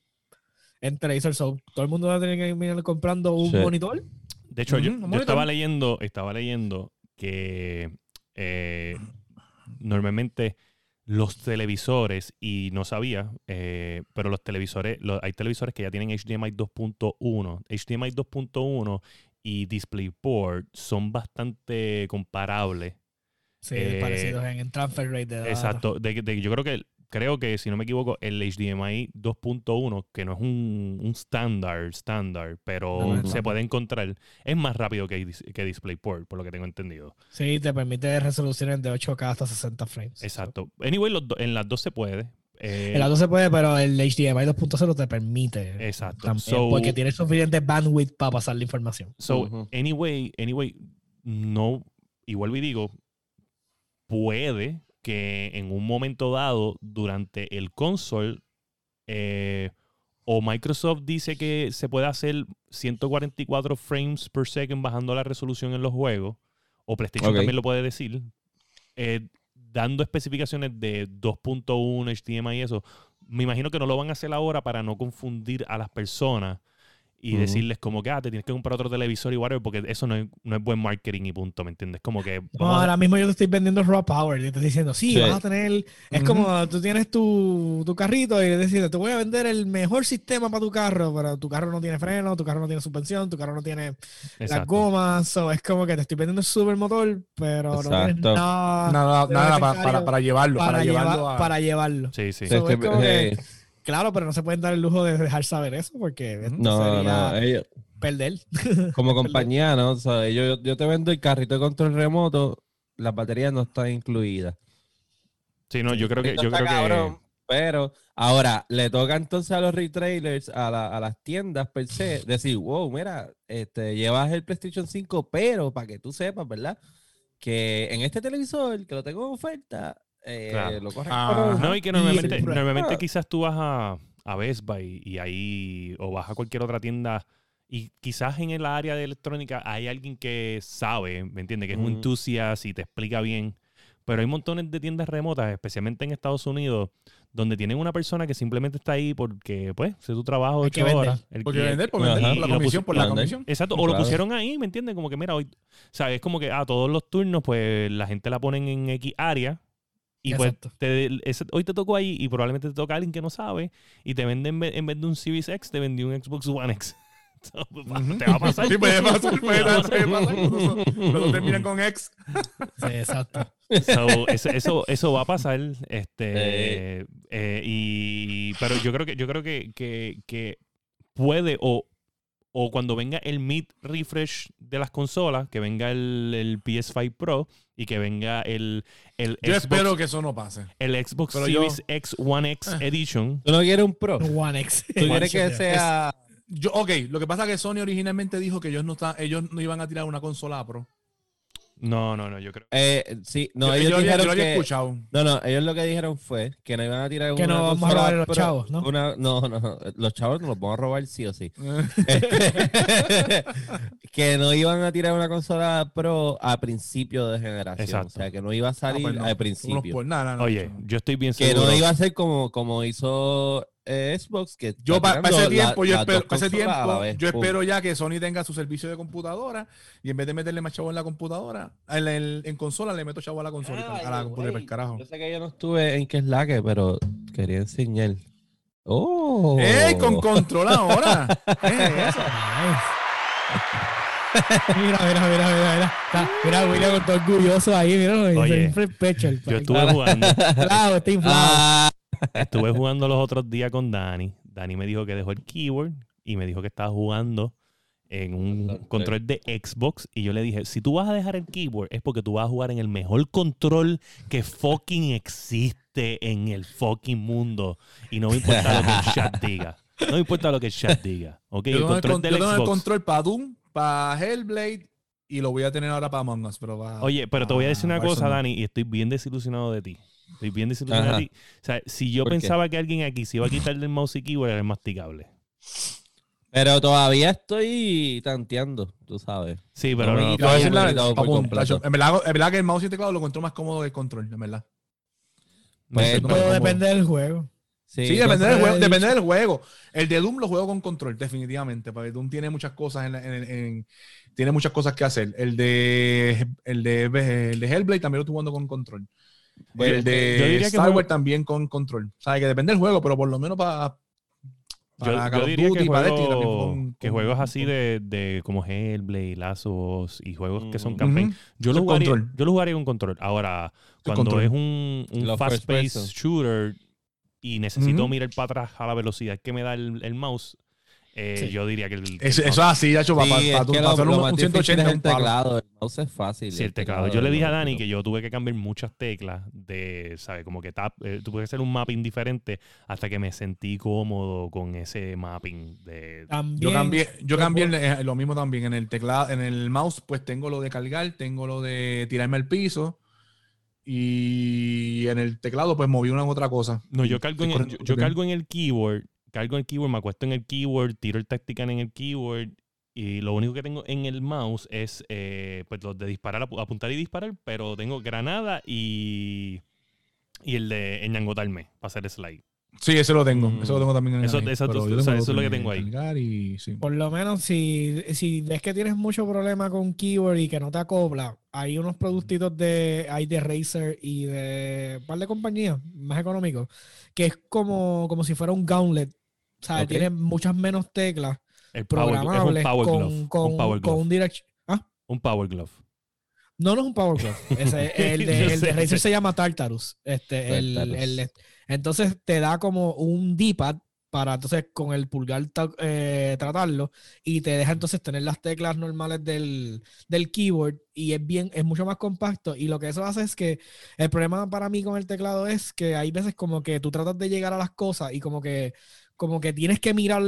en televisor. So, todo el mundo va a tener que terminar comprando un Sí. monitor. De hecho, yo, Ujú, yo monitor. estaba leyendo, estaba leyendo que eh, normalmente los televisores, y no sabía, eh, pero los televisores, hay televisores que ya tienen HDMI 2.1. HDMI 2.1 y DisplayPort son bastante comparables. Sí, Eh, parecidos en, en transfer rate de. Exacto. De, de- yo creo que creo que si no me equivoco, el HDMI 2.1, que no es un, un estándar, estándar, pero No, no es se puede encontrar, es más rápido que, que DisplayPort, por lo que tengo entendido. Sí, te permite resoluciones de 8K hasta 60 frames. Exacto. Anyway, los do- en las dos se puede. Eh, El auto se puede, pero el HDMI 2.0 te permite. Exacto. También, So- porque tiene suficiente bandwidth para pasar la información. So, anyway, anyway, no, y vuelvo y digo, puede que en un momento dado, durante el console, eh, o Microsoft dice que se puede hacer 144 frames per second bajando la resolución en los juegos, o PlayStation también lo puede decir, eh, dando especificaciones de 2.1 HDMI y eso. Me imagino que no lo van a hacer ahora para no confundir a las personas y decirles como que ah, te tienes que comprar otro televisor y whatever, porque eso no es, no es buen marketing y punto, ¿me entiendes? Como que No, vamos a- ahora mismo yo te estoy vendiendo raw power. Y te estoy diciendo, sí, Sí. vas a tener. Es como tú tienes tu, tu carrito y te dices, te voy a vender el mejor sistema para tu carro, pero tu carro no tiene freno, tu carro no tiene suspensión, tu carro no tiene las gomas. So, es como que te estoy vendiendo el supermotor, pero no tienes nada, Nada, nada para, para llevarlo. Para, para, llevarlo llevar- a. para llevarlo. Sí, sí. So, es Este, como que- eh, Claro, pero no se pueden dar el lujo de dejar saber eso porque esto no, sería no, ellos, perder. como compañía, ¿no? O sea, yo, yo te vendo el carrito de control remoto, las baterías no están incluidas. Sí, no, yo creo que, Esto yo creo que cabrón, Pero ahora le toca entonces a los retailers, a, la- a las tiendas per se, decir, wow, mira, este, llevas el PlayStation 5, pero para que tú sepas, ¿verdad? Que en este televisor que lo tengo en oferta, eh, Claro. lo Ah, No, y que normalmente, normalmente Ah. quizás tú vas a, a Best Buy y ahí, o vas a cualquier otra tienda y quizás en el área de electrónica hay alguien que sabe, ¿me entiendes? Que es un entusiasta y te explica bien. Pero hay montones de tiendas remotas, especialmente en Estados Unidos, donde tienen una persona que simplemente está ahí porque, pues, es su trabajo de ocho vender. horas. El- Porque vender, por Ajá. vender, por la comisión, por la vender. comisión. Exacto, o lo pusieron ahí, ¿me entiendes? Como que, mira, hoy, ¿sabes? Es como que, ah, todos los turnos, pues, la gente la ponen en X área. Y pues, Exacto. te- ese- hoy te tocó ahí y probablemente te toca alguien que no sabe y te venden en vez, en vez de un Series X, te vendió un Xbox One X. So. Te va a pasar. Sí, puede pasar, puede a pasar, terminan con ex. Sí, exacto. So, eso, eso, eso va a pasar. Este, Eh. eh, y, pero yo creo que, yo creo que, que, que puede o, o cuando venga el mid refresh de las consolas, que venga el, el PS5 Pro y que venga el, el, Yo Xbox, espero que eso no pase. el Xbox pero yo- Series X One X Ah. Edition. ¿Tú no quieres un Pro? ¿Tú One X. quieres que sea... Yo, ok, lo que pasa es que Sony originalmente dijo que ellos no, está, ellos no iban a tirar una consola Pro. No, no, no, yo creo. Eh, sí, no, yo, ellos yo había, yo dijeron lo había que... escuchado. No, no, ellos lo que dijeron fue que no iban a tirar Que una no vamos a consola robar a los Pro- chavos, ¿no? una- no, no, no, los chavos nos los vamos a robar sí o sí. Que no iban a tirar una consola Pro a principio de generación. Exacto. O sea, que no iba a salir Ah, pues no, al principio. por- nada, Oye, no. yo estoy bien Que seguro. no iba a ser como, como hizo eh, Xbox. Que Yo para ese la- tiempo, yo espero, pa' ese tiempo, vez. yo espero ya que Sony tenga su servicio de computadora y en vez de meterle más chavo en la computadora, en, consola le meto chavo a la consola, y Ay, a la güey. computadora para el carajo. Yo sé que yo no estuve en que es la que, pero quería enseñar. ¡Oh! ¡Ey, con control ahora! ¿Qué es eso? Mira, mira, mira, mira, mira. Está- mira, William con todo orgulloso ahí, mira, Oye, siempre el pecho. El Yo estuve jugando. Claro, está inflado. Ah, Estuve jugando los otros días con Dani. Dani me dijo que dejó el keyboard y me dijo que estaba jugando en un Control. control de Xbox. Y yo le dije, si tú vas a dejar el keyboard es porque tú vas a jugar en el mejor control que fucking existe en el fucking mundo. Y no me importa lo que el chat diga. No me importa lo que el chat diga. ¿Ok? Yo El tengo, el, control con- del yo tengo el control para Doom, para Hellblade y lo voy a tener ahora para Among Us. Pero pa- Oye, pero te voy a decir una pa cosa. Dani, y estoy bien desilusionado de ti. Estoy bien ti. O sea, si yo pensaba que alguien aquí se iba a quitar del mouse y keyboard, era el masticable. pero todavía estoy tanteando, tú sabes. Sí, pero No, no, no, en, verdad, en verdad que el mouse y el teclado lo encuentro más cómodo que el control, en verdad. Pues, no, Todo como- depende del juego. Sí, depende del, juego, depende del juego. El de Doom lo juego con control, definitivamente. Porque Doom tiene muchas cosas en, la- en- en- tiene muchas cosas que hacer. El de el de, el de Hellblade también lo estoy jugando con control. Bueno, el yo de diría que Star juego- Wars también con control. O sea, que depende del juego, pero por lo menos para. Yo, para yo of diría Duty que, y para Destiny juego- también con- que con- juegos con- así con- de, de como Hellblade, Lazos y juegos que son campaign, yo, lo jugaría, control. yo lo jugaría con control. Ahora, cuando control. es un, fast-paced shooter y necesito mirar para atrás a la velocidad que me da el, el mouse, eh, Sí. yo diría que el, Eso, el eso es así, ya hecho, para, Sí, para, para, lo- hacer lo un, más un difícil 180 es es el un palo. teclado, el mouse es fácil. Sí, el teclado. Yo le dije a Dani que yo tuve que cambiar muchas teclas de, ¿sabes? Como que tap, eh, tuve que hacer un mapping diferente hasta que me sentí cómodo con ese mapping de... También. Yo cambié, yo cambié el- eh, lo mismo también en el teclado, en el mouse, pues tengo lo de cargar, tengo lo de tirarme al piso y en el teclado pues moví una u otra cosa. No, yo cargo, en el, yo, yo cargo en el keyboard, cargo en el keyboard, me acuesto en el keyboard, tiro el tactical en el keyboard y lo único que tengo en el mouse es eh, pues los de disparar, apu- apuntar y disparar, pero tengo granada y, y el de enyangotarme para hacer slide. Sí, ese lo tengo, Mm. eso lo tengo también en Eso- ahí, eso- o sea, eso es lo que tengo ahí. cargar y sí. Por lo menos si, si ves que tienes mucho problema con keyboard y que no te acopla, hay unos productitos de, hay de Razer y de un par de compañías más económicos, que es como, como si fuera un gauntlet. O sea, tiene muchas menos teclas El power, glove, es un programables power con, glove. con, un power con glove. un direct... ¿Ah? Un power glove. No, no es un Power Glove. Ese, el de, el de. Razer se llama Tartarus. Este, el, Tartarus. el- entonces te da como un D-pad para entonces con el pulgar eh, tratarlo y te deja entonces tener las teclas normales del, del keyboard y es bien, es mucho más compacto y lo que eso hace es que el problema para mí con el teclado es que hay veces como que tú tratas de llegar a las cosas y como que como que tienes que mirar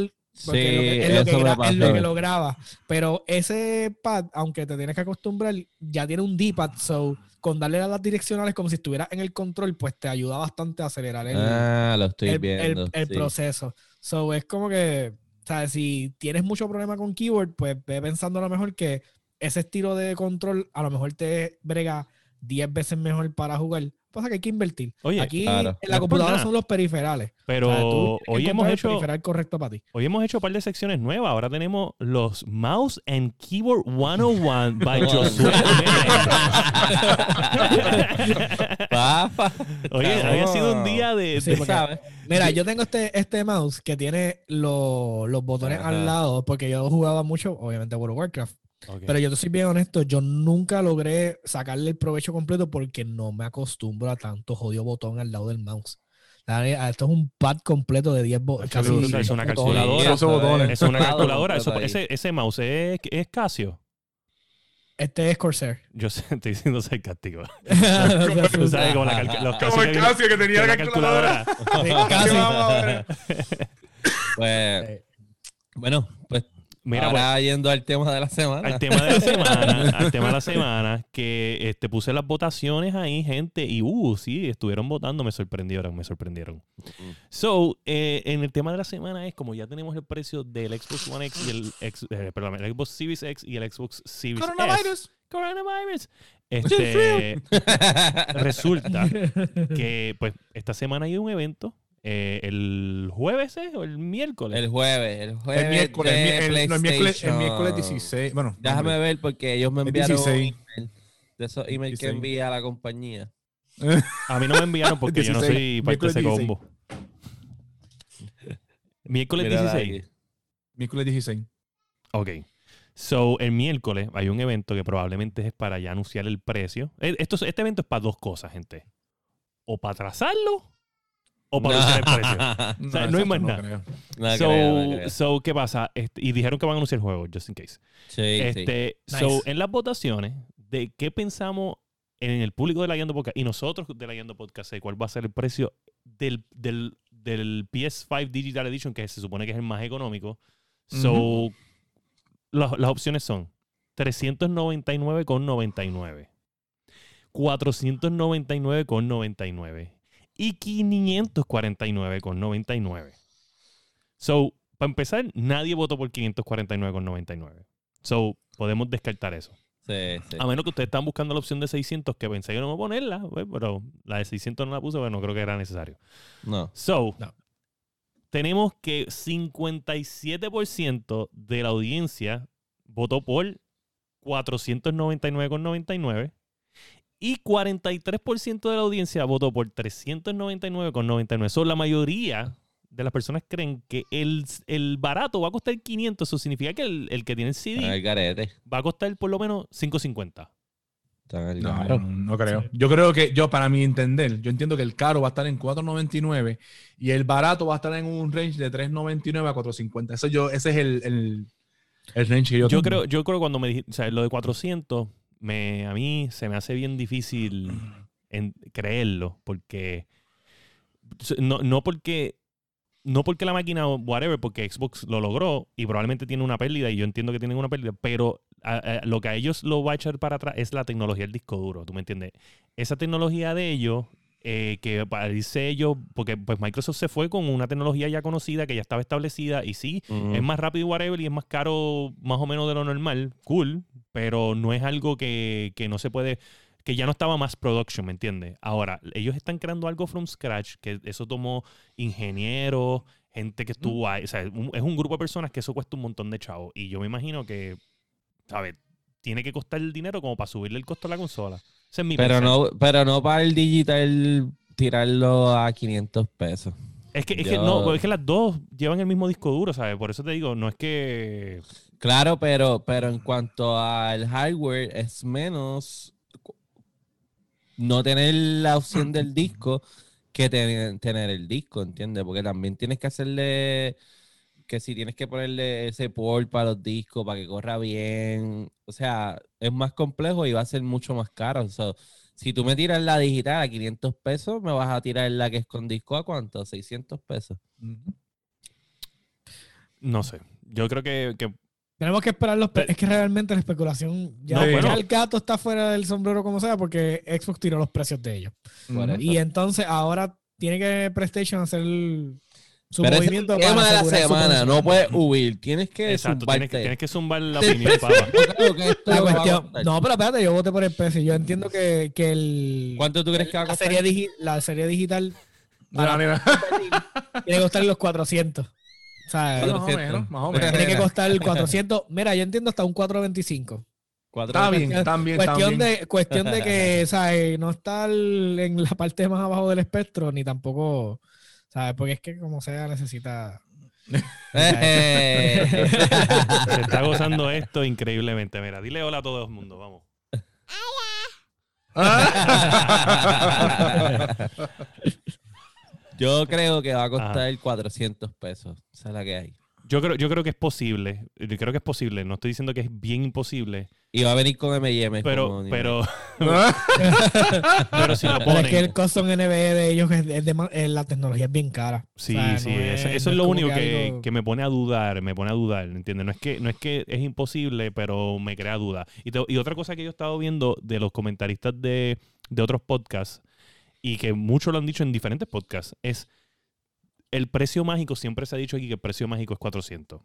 porque Sí, lo que- es, lo que eso me gra- es lo pasó. que lo graba. Pero ese pad, aunque te tienes que acostumbrar, ya tiene un D-pad. So, con darle a las direccionales como si estuvieras en el control, pues te ayuda bastante a acelerar el, Ah, lo estoy el, el- viendo. el sí. proceso. So, es como que, o sea, si tienes mucho problema con keyboard, pues ve pensando a lo mejor que ese estilo de control a lo mejor te brega 10 veces mejor para jugar. Pasa que hay que invertir. Oye, Aquí claro. en la computadora son los periferales. Pero O sea, tú tienes que hoy hemos encontrar el hecho periferal correcto para ti. Hoy hemos hecho un par de secciones nuevas. Ahora tenemos los Mouse and Keyboard 101 by Josué. Oye, había sido un día de... Sí, de- porque- ¿Sabes? Mira, yo tengo este, este mouse que tiene lo- los botones Ajá. al lado, porque yo jugaba mucho, obviamente, World of Warcraft. Ok. Pero yo te soy bien honesto, yo nunca logré sacarle el provecho completo porque no me acostumbro a tanto jodido botón al lado del mouse. Esto es un pad completo de 10 botones. Es una calculadora. Es una calculadora. Eso- ese, ese mouse es, es Casio. Este es Corsair. Yo sé, estoy diciendo sarcástico. Tú sabes, como la los Como Casio el que- Casio que tenía que la la calculadora. Sí, ¿Qué casi. vamos a ver? Pues, bueno, pues Mira, pues, yendo al tema de la semana. al tema de la semana, al tema de la semana, que este, puse las votaciones ahí, gente, y uh, sí, estuvieron votando, me sorprendieron, me sorprendieron. So, eh, en el tema de la semana es como ya tenemos el precio del Xbox One X y el, X- eh, perdón, el Xbox Series X y el Xbox Series S. Coronavirus. Coronavirus. Este, resulta que pues esta semana hay un evento eh, el jueves ¿eh? o el miércoles. El jueves, el jueves. El miércoles, el, de mi- el- no, el miércoles, el miércoles 16. Bueno, Déjame hombre. ver porque ellos me enviaron un 16. email de esos emails que 16. envía la compañía. A mí no me enviaron porque yo no 16, soy parte de ese combo. Miércoles Mírala 16. aquí. Miércoles 16. Ok. So, el miércoles hay un evento que probablemente es para ya anunciar el precio. Eh, Esto, este evento es para dos cosas, gente. O para atrasarlo o para anunciar el precio. O sea, no hay más nada. creo. No so, creo, no creo. so, ¿qué pasa? Este, y dijeron que van a anunciar el juego, just in case. Sí, sí. Este, Nice. So, en las votaciones de qué pensamos en el público de la Guiando Podcast y nosotros de la Guiando Podcast, de cuál va a ser el precio del, del, del PS5 Digital Edition, que se supone que es el más económico. So, las- las opciones son 399,99, 499,99 y 549,99. So, para empezar, nadie votó por 549,99. So, podemos descartar eso. Sí, sí. A menos que ustedes están buscando la opción de 600, que pensé que no iba a ponerla, pues, pero la de 600 no la puse, pero no creo que era necesario. No. So, No. tenemos que 57% de la audiencia votó por 499,99 y 43% de la audiencia votó por 399,99. So, la mayoría de las personas creen que el, el barato va a costar 500. Eso significa que el, el que tiene el CD va a costar por lo menos 550. Están al No, no, no creo. Sí. Yo creo que, yo para mi entender, yo entiendo que el caro va a estar en 4.99 y el barato va a estar en un range de 3.99 a 4.50. Eso yo, ese es el, el, el range que yo Yo tengo. creo, yo creo cuando me dijiste, o sea, lo de 400, me, a mí se me hace bien difícil creerlo, porque no, no porque no porque la máquina whatever, porque Xbox lo logró y probablemente tiene una pérdida y yo entiendo que tienen una pérdida, pero lo que a ellos lo va a echar para atrás es la tecnología del disco duro, ¿tú me entiendes? Esa tecnología de ellos eh, que parece ellos, porque pues Microsoft se fue con una tecnología ya conocida que ya estaba establecida y sí, Ujú. es más rápido y whatever y es más caro más o menos de lo normal, cool, pero no es algo que, que no se puede, que ya no estaba más production, ¿me entiendes? Ahora, ellos están creando algo from scratch, que eso tomó ingenieros, gente que estuvo ahí, o sea, un- es un grupo de personas que eso cuesta un montón de chavos y yo me imagino que, ¿sabes? Tiene que costar el dinero como para subirle el costo a la consola. Ese es mi Pero pensar. no, pero no para el digital tirarlo a 500 pesos. Es que, es que no, es que las dos llevan el mismo disco duro, ¿sabes? Por eso te digo, no es que Claro, pero, pero en cuanto al hardware es menos no tener la opción del disco que ten- tener el disco, ¿entiendes? Porque también tienes que hacerle, que si tienes que ponerle ese port para los discos, para que corra bien, o sea, es más complejo y va a ser mucho más caro. So, si tú me tiras la digital a 500 pesos, me vas a tirar la que es con disco a cuánto? 600 pesos. No sé. Yo creo que, que Tenemos que esperar los... pre- Pe- Es que realmente la especulación... Ya, No, ya bueno. el gato está fuera del sombrero como sea porque Xbox tiró los precios de ellos. Y entonces ahora tiene que PlayStation hacer el- su Pero es el tema de la semana, no puedes huir, tienes que exacto, tienes que, tienes que zumbar la opinión, papá. La cuestión, no, pero espérate, yo voté por el precio. Yo entiendo que, que el, ¿Cuánto tú crees que va a la, costar? serie digi- la serie digital Mira, mira. tiene que costar los 400. O sea, Más o 400. menos, más o menos. tiene que costar 400. Mira, yo entiendo hasta un 425. Cuatro Está bien, está bien, está Cuestión bien. de, cuestión de que, ¿sabes? No estar en la parte más abajo del espectro, ni tampoco, ¿sabes? Porque es que como sea necesita... Eh. Se está gozando esto increíblemente. Mira, dile hola a todo el mundo, vamos. Yo creo que va a costar 400 pesos. Esa es la que hay. Yo creo, yo creo que es posible. Yo creo que es posible. No estoy diciendo que es bien imposible. Y va a venir con M&M. Pero, como- pero, pero si lo Pero es que el ponen. custom NVE de ellos es, es de ma- eh, la tecnología es bien cara. Sí, O sea, sí, no eso, es- eso no es lo único que, algo- que me pone a dudar, me pone a dudar, ¿entiendes? No es que, no es que es imposible, pero me crea duda. Y, te- y otra cosa que yo he estado viendo de los comentaristas de, de otros podcasts, y que muchos lo han dicho en diferentes podcasts, es el precio mágico, siempre se ha dicho aquí que el precio mágico es 400.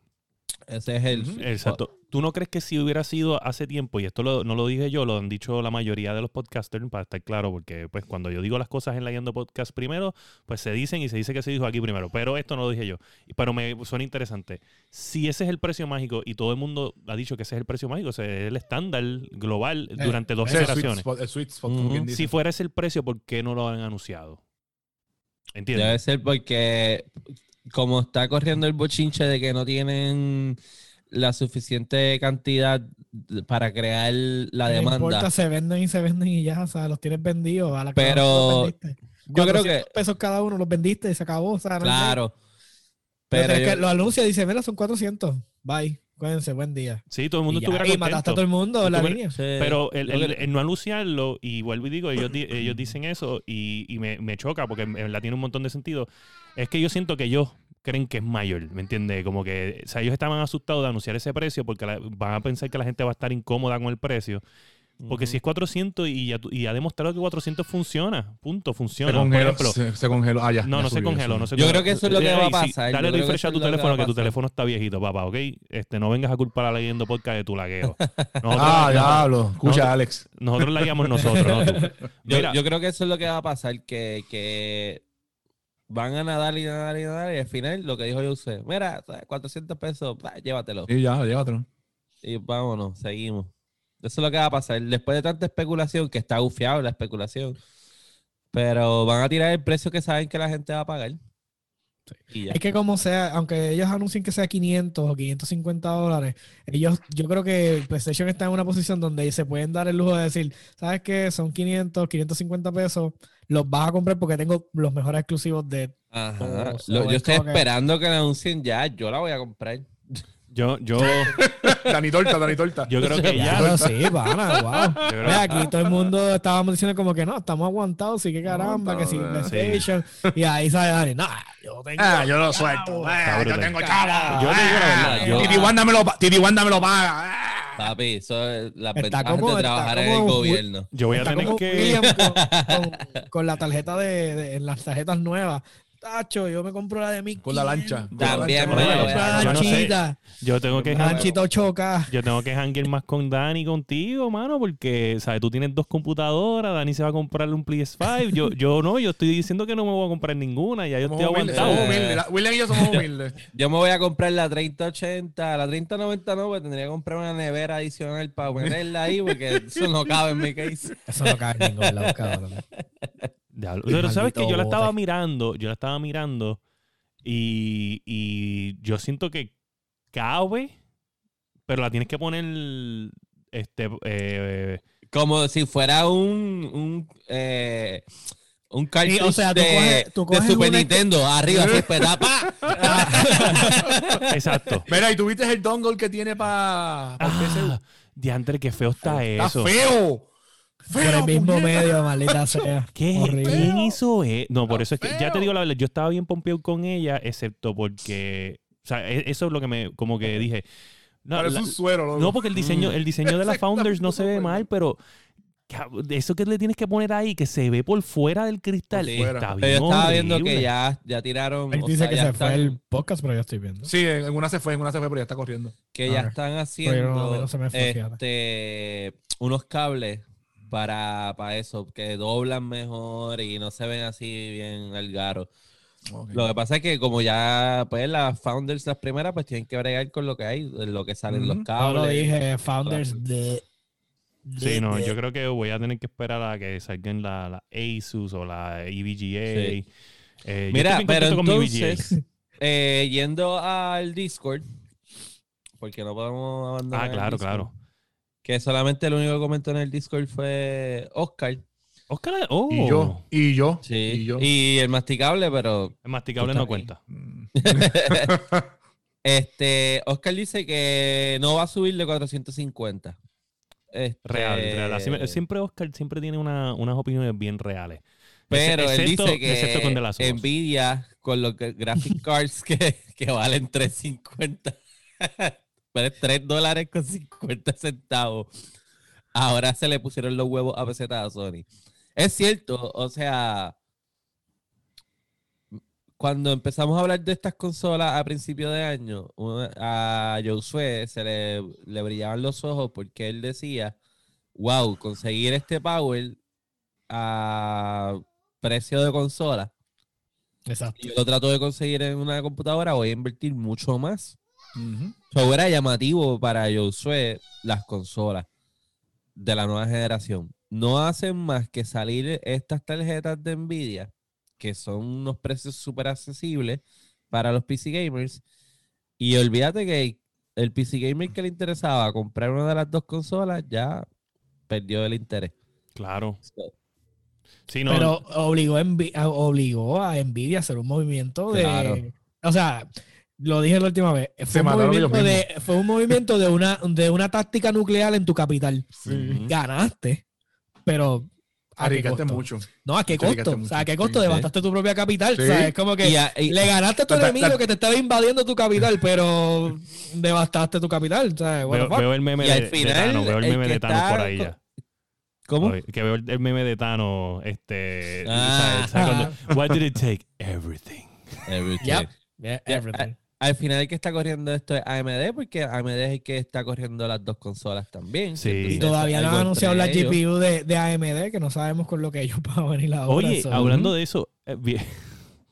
Ese es el... Exacto. ¿Tú no crees que si hubiera sido hace tiempo, y esto lo- no lo dije yo, lo han dicho la mayoría de los podcasters, para estar claro, porque pues cuando yo digo las cosas en la Yendo Podcast primero, pues se dicen y se dice que se dijo aquí primero, pero esto no lo dije yo. Pero me suena interesante. Si ese es el precio mágico y todo el mundo ha dicho que ese es el precio mágico, ese es el estándar global durante dos generaciones. spot, spot. Si fuera ese el precio, ¿por qué no lo han anunciado? ¿Entiendes? Debe ser porque como está corriendo el bochinche de que no tienen la suficiente cantidad para crear la No demanda. importa, se venden y se venden y ya, o sea, los tienes vendidos. A la Pero los. Yo creo 400 que... pesos cada uno los vendiste y se acabó. O sea, no. Claro. Pero Pero es que yo- lo anuncia y dice, mira, son 400. Bye. Cuídense, buen día. Sí, todo el mundo y, ya, estuviera y mataste a todo el mundo en la línea. Sí. Pero el, Yo el- no anunciarlo, y vuelvo y digo, ellos, di- ellos dicen eso y, y me, me choca porque en verdad tiene un montón de sentido. Es que yo siento que ellos creen que es mayor, ¿me entiendes? Como que, o sea, ellos estaban asustados de anunciar ese precio porque la- van a pensar que la gente va a estar incómoda con el precio. Porque si es 400 y ya, tú- y ha demostrado que 400 funciona, punto, Se funciona. Por congeló. ejemplo, Se, se congeló. Ah, ya. no, ya no se congeló, no se Yo congeló. creo que eso es lo que Eh, va a pasar, dale yo refresh a tu que teléfono, que tu teléfono está viejito, papá, ¿ok? Este, no vengas a culpar a leyendo podcast de tu lagueo. Nosotros, Ah, diablo. Escucha, nosotros- Alex. nosotros la guiamos nosotros, no. Yo, yo creo que eso es lo que va a pasar, que, que van a nadar y nadar y nadar y al final lo que dijo yo usted, mira, ¿sabes? 400 pesos, bah, llévatelo. Sí, ya, llévatelo. Y vámonos, seguimos. Eso es lo que va a pasar. Después de tanta especulación, que está gufiado la especulación, pero van a tirar el precio que saben que la gente va a pagar. Y. Es que como sea, aunque ellos anuncien que sea 500 o 550 dólares, ellos, yo creo que PlayStation está en una posición donde se pueden dar el lujo de decir, ¿sabes qué? Son 500, 550 pesos, los vas a comprar porque tengo los mejores exclusivos de... Ajá. Lo- es yo estoy que- esperando que la anuncien ya. Yo la voy a comprar. yo, yo, Dani Torta, Dani Torta. yo creo que ya. Claro, sí, pana, wow. Creo- Mira, aquí todo el mundo estábamos diciendo como que no, estamos aguantados, sí que caramba, que si PlayStation. Y ahí sale Dani, no, yo tengo... Ah, yo lo chavo". suelto. Ah, yo tengo chavo. Yo te digo la verdad, yo- Titi Wanda me lo, pa- Titi Wanda me lo paga. Papi, eso es la Está ventaja como- de trabajar en el gobierno. Yo voy a Está tener como que. William con, con- con la tarjeta de, las tarjetas nuevas. Tacho, yo me compro la de mi Con la lancha. También la. Yo no sé. lanchita, Yo tengo que. lanchita 8K. Yo tengo que hanguear más con Dani contigo, mano, porque, ¿sabes? Tú tienes dos computadoras, Dani se va a comprarle un PS5. Yo, yo no, yo estoy diciendo que no me voy a comprar ninguna, ya yo Somos estoy humildes, aguantado. somos humildes. La- William y yo somos humildes. Yo me voy a comprar la 3080, la 3090 no, porque tendría que comprar una nevera adicional para ponerla ahí, porque eso no cabe en mi case. Eso no cabe en ningún lado, cabrón. Diablo. Pero sabes que yo la estaba bote. mirando, yo la estaba mirando y, y yo siento que cabe, pero la tienes que poner este eh, Como si fuera un, un, eh, Un o sea, tú de, coges- tú de coges Super una- Nintendo, arriba, así, peta, pa. Exacto. Mira, y tú viste el dongle que tiene para PSU. Ah, diantre, qué feo está Está eso. feo. Por el mismo puñeta. medio, maldita sea. ¿Qué? Horrible. ¿Quién hizo eso? No, por eso es que ya te digo la verdad, yo estaba bien pompeado con ella, excepto porque, o sea, e- eso es lo que me, como que dije. No, Parece la- un suero, loco. no porque el diseño, el diseño de la Founders no se ve mal, pero eso que le tienes que poner ahí, que se ve por fuera del cristal, fuera. está bien Pero yo estaba viendo que ya, ya tiraron. Él o dice sea, que ya se están- fue el podcast, pero yo estoy viendo. Sí, en una se fue, en una se fue, pero ya está corriendo. que ya están Pero no, haciendo no se me fue, este, unos cables para, para eso, que doblan mejor y no se ven así bien al garo. Lo que pasa es que como ya, pues las founders, las primeras, pues tienen que bregar con lo que hay, lo que salen los Ujú. cables. Yo lo dije, founders de... Sí, no, yo creo que voy a tener que esperar a que salgan la, la Asus o la EVGA. Sí. Eh, Mira, pero mi entonces, eh, yendo al Discord, porque no podemos abandonar Ah, claro, claro. Que solamente el único que comentó en el Discord fue Oscar. Oscar, oh, Y yo, y yo, Sí. y yo. Y el masticable, pero el masticable no cuenta. Este Oscar dice que no va a subir de 450. Este, Real, real. Así me- siempre Oscar siempre tiene una- unas opiniones bien reales. Pero Ex- él excepto- dice que excepto con The Last of Us. Nvidia con los graphic cards que, que valen 350. Pero 3 dólares con 50 centavos. Ahora se le pusieron los huevos a peseta a Sony. Es cierto, o sea, cuando empezamos a hablar de estas consolas a principio de año, a Josué se le, le brillaban los ojos porque él decía, wow, conseguir este power a precio de consola Exacto. y yo lo trato de conseguir en una computadora, voy a invertir mucho más. Ujú. So, era llamativo para Josué las consolas de la nueva generación. No hacen más que salir estas tarjetas de Nvidia, que son unos precios súper accesibles para los PC gamers. Y olvídate que el PC gamer que le interesaba comprar una de las dos consolas ya perdió el interés. Claro. So, Sí, no. Pero obligó, obligó a Nvidia a hacer un movimiento de. Claro. O sea, lo dije la última vez. Fue, Se un movimiento, de, fue un movimiento de una, de una táctica nuclear en tu capital. Ujú. Ganaste, pero. ¿a qué Arriesgaste mucho. No, ¿a qué costo? O sea, ¿a qué costo? Sí. Devastaste tu propia capital. Sí. O sea, es como que Y a- y- le ganaste a tu Ta- ta- enemigo ta- que te estaba invadiendo tu capital, pero devastaste tu capital. O sea, bueno, veo, veo el meme Y de, al de final, Thanos, veo el el meme que de Thanos está por ahí ya. ¿Cómo? Que veo el, el meme de Thanos, este... Ah. ¿sabes? ¿sabes cuando- What did it take? Everything. Everything. Yep. Yeah, everything. Al final el que está corriendo esto es AMD, porque AMD es el que está corriendo las dos consolas también. Sí. Y todavía no han anunciado la ellos. GPU de, de AMD, que no sabemos con lo que ellos van a venir ahora. Oye, hablando de eso, eh, vi,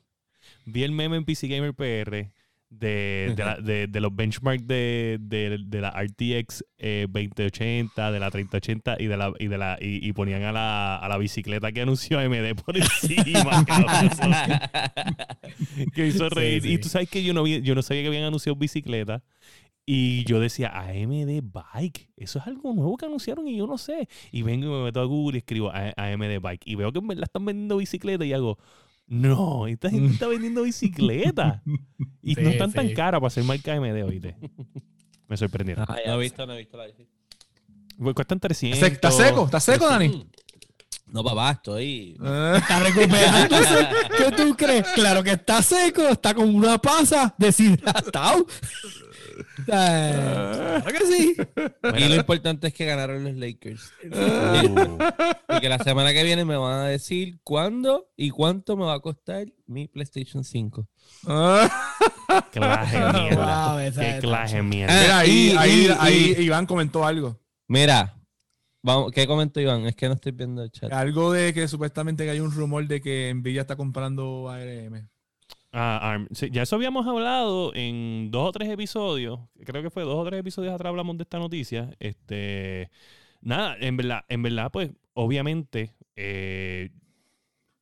vi el meme en PC Gamer PR de, de, la- de- de los benchmarks de, de- de la RTX eh, 2080, de la 3080 y de la y de la y, y ponían a la, a la bicicleta que anunció AMD por encima. que hizo reír. sí. Y tú sabes que yo no vi- yo no sabía que habían anunciado bicicleta. Y yo decía, AMD Bike, eso es algo nuevo que anunciaron y yo no sé. Y vengo y me meto a Google y escribo A- AMD Bike. Y veo que en verdad están vendiendo bicicleta y hago, no, esta gente está vendiendo bicicleta. Y Sí, no están tan caras para ser marca AMD, oíste. Me sorprendieron. Ah, ya No he visto, no he visto la Pues cuestan 300. ¿Está seco? ¿Está seco, Dani? No, papá, estoy. Ah, Está recuperándose. ¿Qué tú crees? Claro que está seco, está con una pasa deshidratado. Sea, Claro que sí. Y lo importante es que ganaron los Lakers. Uh, Y que la semana que viene me van a decir cuándo y cuánto me va a costar mi PlayStation 5. ah. clase mierda. Wow, Qué clase de mierda. Ah, Mira, ahí, y- ahí, y- ahí y- Iván comentó algo. Mira, vamos, ¿qué comentó Iván? Es que no estoy viendo el chat. Algo de que supuestamente que hay un rumor de que Nvidia está comprando ARM. Ah, ARM. Sí, ya eso habíamos hablado en dos o tres episodios. Creo que fue dos o tres episodios atrás hablamos de esta noticia. Este, nada, en verdad, en verdad, pues, obviamente, eh,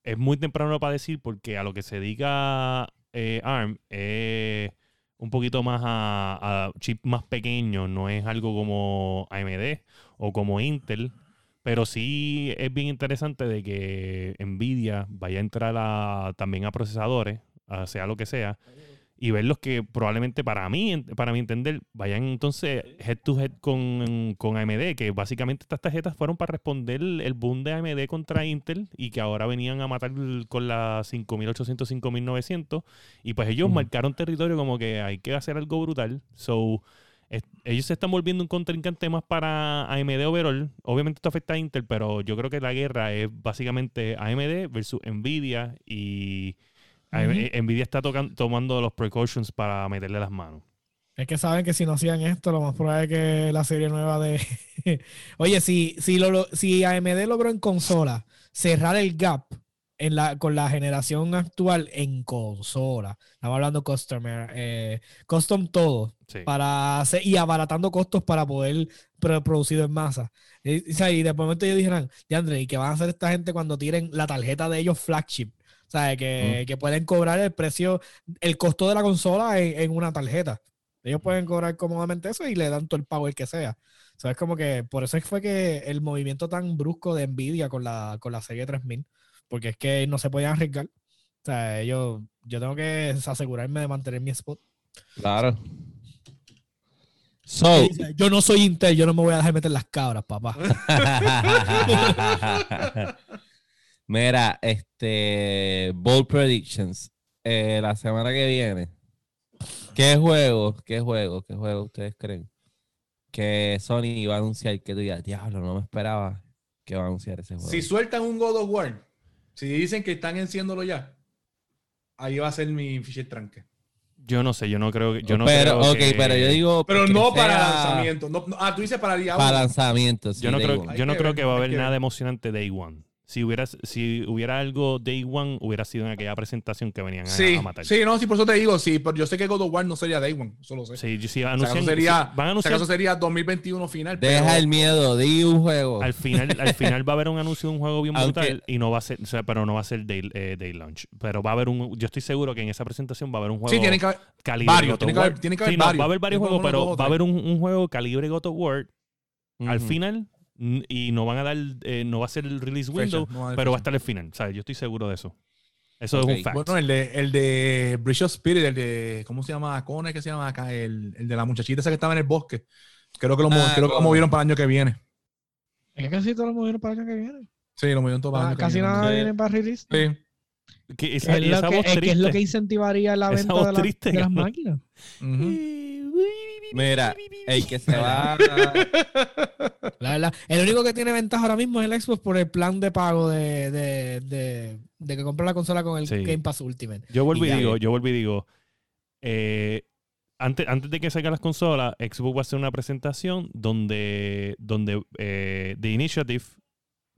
es muy temprano para decir porque a lo que se dedica eh, ARM es un poquito más a, a chip más pequeño, no es algo como AMD o como Intel. Pero sí es bien interesante de que Nvidia vaya a entrar a- también a procesadores, a sea lo que sea, y ver los que probablemente para mí, para mi entender, vayan entonces head to head con, con AMD, que básicamente estas tarjetas fueron para responder el, boom de AMD contra Intel y que ahora venían a matar con la 5800, 5900 y pues ellos marcaron territorio como que hay que hacer algo brutal. So, es- ellos se están volviendo un contrincante más para AMD overall. Obviamente esto afecta a Intel, pero yo creo que la guerra es básicamente AMD versus Nvidia y Ujú. Nvidia está tocan- tomando los precautions para meterle las manos. Es que saben que si no hacían esto, lo más probable es que la serie nueva de. Oye, si, si, lo- si AMD logró en consola cerrar el gap en la, con la generación actual en consola, estamos hablando customer, eh, custom todo, Sí. para hacer, y abaratando costos para poder pro- producir en masa. Y, y de momento ellos dijeron, André, ¿y qué van a hacer esta gente cuando tiren la tarjeta de ellos flagship? O sea, que, que pueden cobrar el precio, el costo de la consola en, en una tarjeta. Ellos pueden cobrar cómodamente eso y le dan todo el el que sea. O sea, es como que por eso fue que el movimiento tan brusco de Nvidia con la, con la serie 3000, porque es que no se podían arriesgar. O sea, ellos, yo tengo que asegurarme de mantener mi spot. Claro. So, dice, Yo no soy Intel, yo no me voy a dejar meter las cabras, papá. Mira, este. Bold Predictions. Eh, la semana que viene. ¿Qué juego? ¿Qué juego? ¿Qué juego ustedes creen? Que Sony iba a anunciar que tú digas, diablo, no me esperaba que va a anunciar ese juego. Si sueltan un God of War, si dicen que están enciéndolo ya, ahí va a ser mi fichero tranque. Yo no sé, yo no creo que. Yo no pero, creo ok, que- pero yo digo. Pero no para sea lanzamiento. No, no- ah, tú dices para día Para uno. lanzamiento. sí, Yo no day creo, one. Yo no que creo ver, que va a haber que nada ver. emocionante Day One. Si hubiera, si hubiera algo Day One, hubiera sido en aquella presentación que venían a, Sí, a matar. sí, no, sí, por eso te digo, sí, pero yo sé que God of War no sería Day One, eso lo sé. Sí, sería, si van a si anunciar acaso sería 2021 final. Deja pero- el miedo, di un juego. al final, al final va a haber un anuncio de un juego bien brutal y no va a ser, o sea, pero no va a ser day, eh, day launch. Pero va a haber un, yo estoy seguro que en esa presentación va a haber un juego Sí, tienen que haber. calibre varios, tiene que haber- War. tiene que haber Sí, no, varios. va a haber varios juegos, pero va a haber un, un juego calibre God of War al final y no van a dar, eh, no va a ser el release Fecha, window, no va pero va a estar al final. O sea, yo estoy seguro de eso. Eso es un fact. Bueno, el de, el de Bridge of Spirit, el de, ¿cómo se llama? Cone, que se llama acá? El, el de la muchachita esa que estaba en el bosque. Creo que lo, Ah, creo que lo movieron para el año que viene. Es que casi todos los movieron para el año que viene. Sí, lo movieron todo para el Ah, año que casi nada viene para release. Sí. Que esa, es, lo esa que, voz es que es lo que triste. incentivaría la Esa venta de, la- las máquinas. Ujú. Mira, el que se va. La verdad, el único que tiene ventaja ahora mismo es el Xbox por el plan de pago de, de, de, de que compra la consola con el Sí. Game Pass Ultimate. Yo vuelvo y, digo, yo vuelvo y digo, eh, antes, antes de que salgan las consolas, Xbox va a hacer una presentación donde, donde eh, The Initiative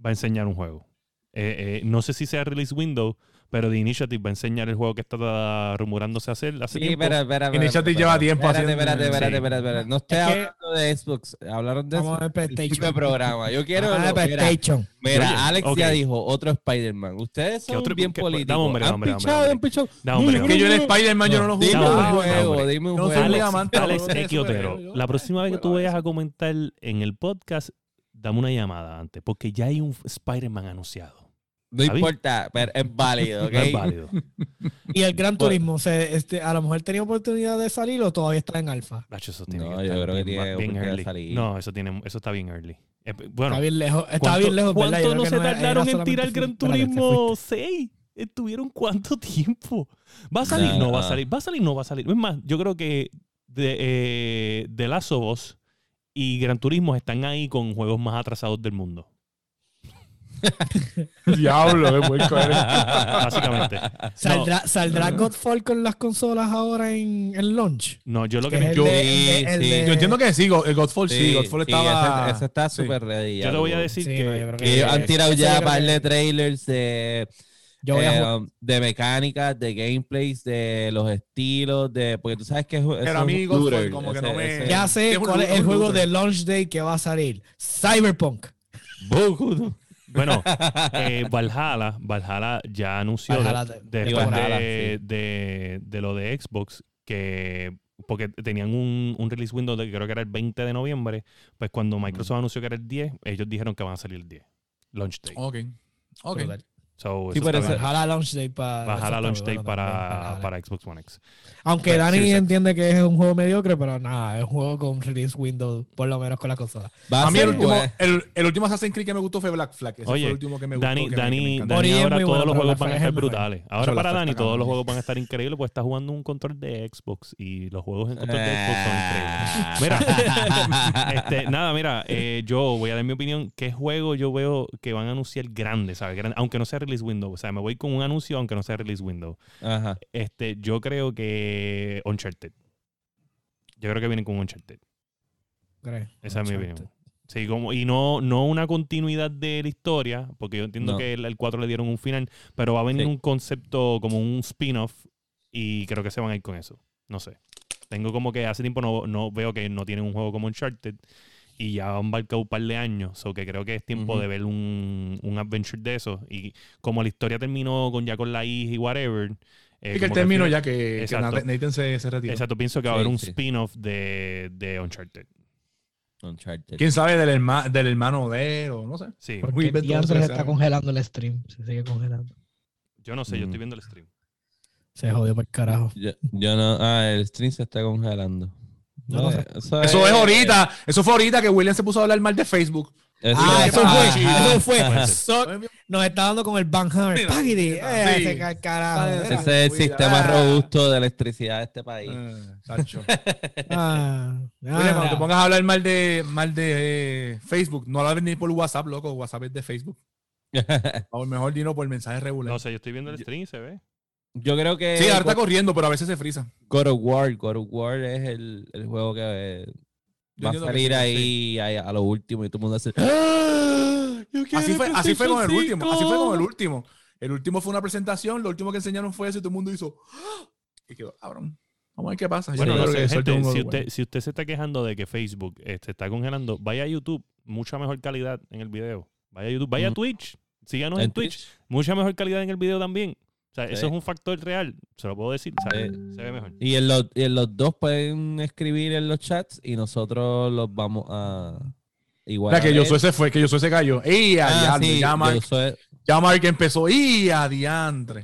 va a enseñar un juego. Eh, eh, no sé si sea release window, pero The Initiative va a enseñar el juego que está rumorándose hacer hace Sí, tiempo. espera, espera. espera, Initiative espera, lleva tiempo espérate, haciendo- Espérate, espérate, Sí. espérate, espérate. No estoy Es que- hablando de Xbox. Hablaron de Vamos a el PlayStation. programa. Yo quiero. Ah, mira, PlayStation. mira, Oye, Alex ya dijo otro Spider-Man. Ustedes ¿Qué son otro- bien qué- políticos. dame, hombre, han hombre, han pichado. Hombre. Que yo en Spider-Man yo no lo Dime juego. No, un juego, dime un juego. Alex, superhéroes. la próxima vez que tú vayas a comentar en el podcast, dame una llamada antes, porque ya hay un Spider-Man anunciado. No importa, pero es válido, ¿ok? Es válido. Y el Gran Bueno. Turismo, se, este, a lo mejor tenía oportunidad de salir o todavía está en alfa. Nacho, eso tiene No, que yo creo que bien, tiene bien oportunidad de early. salir. No, eso, tiene, eso está bien early. Eh, bueno, Está bien lejos, está ¿cuánto- bien lejos, ¿verdad? ¿Cuánto Yo no se tardaron en tirar el Gran Turismo 6? ¿Estuvieron cuánto tiempo? ¿Va a salir? No, No. va a salir. ¿Va a salir? No va a salir. Es más, yo creo que de, eh, The Last of Us y Gran Turismo están ahí con juegos más atrasados del mundo. Diablo, qué puerco eres. Básicamente. ¿Saldrá, ¿Saldrá Godfall con las consolas ahora en, en launch? No, yo lo Que que... es el yo- de- Sí, el de- el sí. de- Yo entiendo que sí, el Godfall sí, Godfall sí, estaba. ese, ese está sí. súper ready. Yo te voy a decir Sí, que... no, yo creo Que ellos han tirado ya par que- de trailers de, Yo voy a eh, de mecánicas, de gameplays, de los estilos, de porque tú sabes que es, es un Godfall como que ese- no me- ese- Ya sé es cuál es el juego de launch day que va a salir. Cyberpunk. Bueno, eh, Valhalla, Valhalla ya anunció Valhalla de- de- después Valhalla, de, sí. de- de lo de Xbox que porque tenían un, un release window de creo que era el 20 de noviembre, pues cuando Microsoft anunció que era el 10, ellos dijeron que van a salir el 10. Launch day. Ok. Ok. So, Sí, pero está ese- bien. Bajar la launch day para. Bajar la launch day para, también, para Xbox One X. Aunque Pues, Dani entiende que es un juego mediocre, pero nada, es un juego con release window, por lo menos con la consola. Va A mí el ser, último, pues, el, el último Assassin's Creed que me gustó fue Black Flag. Ese Oye, fue el último que me gustó. Dani, que me- que me Dani. Dani ahora todos bueno, los juegos van a estar brutales. Ahora para Dani todos los juegos van a estar increíbles porque está jugando un control de Xbox y los juegos en control de Xbox son increíbles. Mira, este, nada, mira, eh, yo voy a dar mi opinión. ¿Qué juego yo veo que van a anunciar grande, ¿sabes? Grande, aunque no sea release window. O sea, me voy con un anuncio aunque no sea release window. Ajá. Este, yo creo que Uncharted. Yo creo que vienen con Uncharted. ¿crees? Esa es mi Uncharted. opinión. Sí, como, y no, no una continuidad de la historia, porque yo entiendo No. que el, el 4 le dieron un final, pero va a venir Sí. un concepto como un spin-off y creo que se van a ir con eso. No sé. Tengo como que hace tiempo no, no veo que no tienen un juego como Uncharted y ya han marcado un par de años, o que creo que es tiempo de ver un, un adventure de eso. Y como la historia terminó con ya con la hija y whatever. Eh, Y que el término ya que. Nathan se, se retiró. Exacto, pienso que va a haber un sí. spin-off de, de Uncharted. Uncharted. ¿Quién sabe del, herma- del hermano de él o no sé? Sí, Porque se está congelando el stream. Se sigue congelando. yo no sé, yo Mm. estoy viendo el stream. Se jodió por el carajo. Yo, yo no. Ah, el stream se está congelando. No, no sé. eso, Eso es ahorita. Eso fue ahorita que William se puso a hablar mal de Facebook. Ah, Sí, eso ajá. fue. Eso fue. Puede ser. So- nos está dando con el Van Hammer. Mira, mira, Eh, sí. ese es el sistema robusto de electricidad de este país. Eh, chacho. Ah, Oye, cuando ah. te pongas a hablar mal de, mal de eh, Facebook, no lo hables ni por WhatsApp, loco. WhatsApp es de Facebook. O mejor dino por mensaje regular. No sé, yo estoy viendo el stream y se ve. Yo creo que sí, ahora está corriendo, pero a veces se frisa. God of War, God of War es el, el juego que eh, va a salir sí, ahí a, a lo último y todo el mundo hace. "¡Ah! Así fue, así fue con el último. Así fue con el 5". último. El último fue una presentación. Lo último que enseñaron fue eso y todo el mundo hizo. "¡Ah!". Y quedó, cabrón. Vamos a ver qué pasa. Bueno, no sé, gente, si usted, si usted se está quejando de que Facebook se está congelando, vaya a YouTube, mucha mejor calidad en el video. Vaya a YouTube, vaya a. Twitch, síganos en, En Twitch, mucha mejor calidad en el video también. Sea, eso Sí. es un factor real, se lo puedo decir, o sea, Sí. se ve mejor. Y en, los, y en los dos pueden escribir en los chats y nosotros los vamos a. Igual. Que leer. Josué se fue, que Josué se cayó. ¡Ey, a Ah, diantre! sí, ya, Mark, Josué- ya Mark empezó. ¡Y a diantre!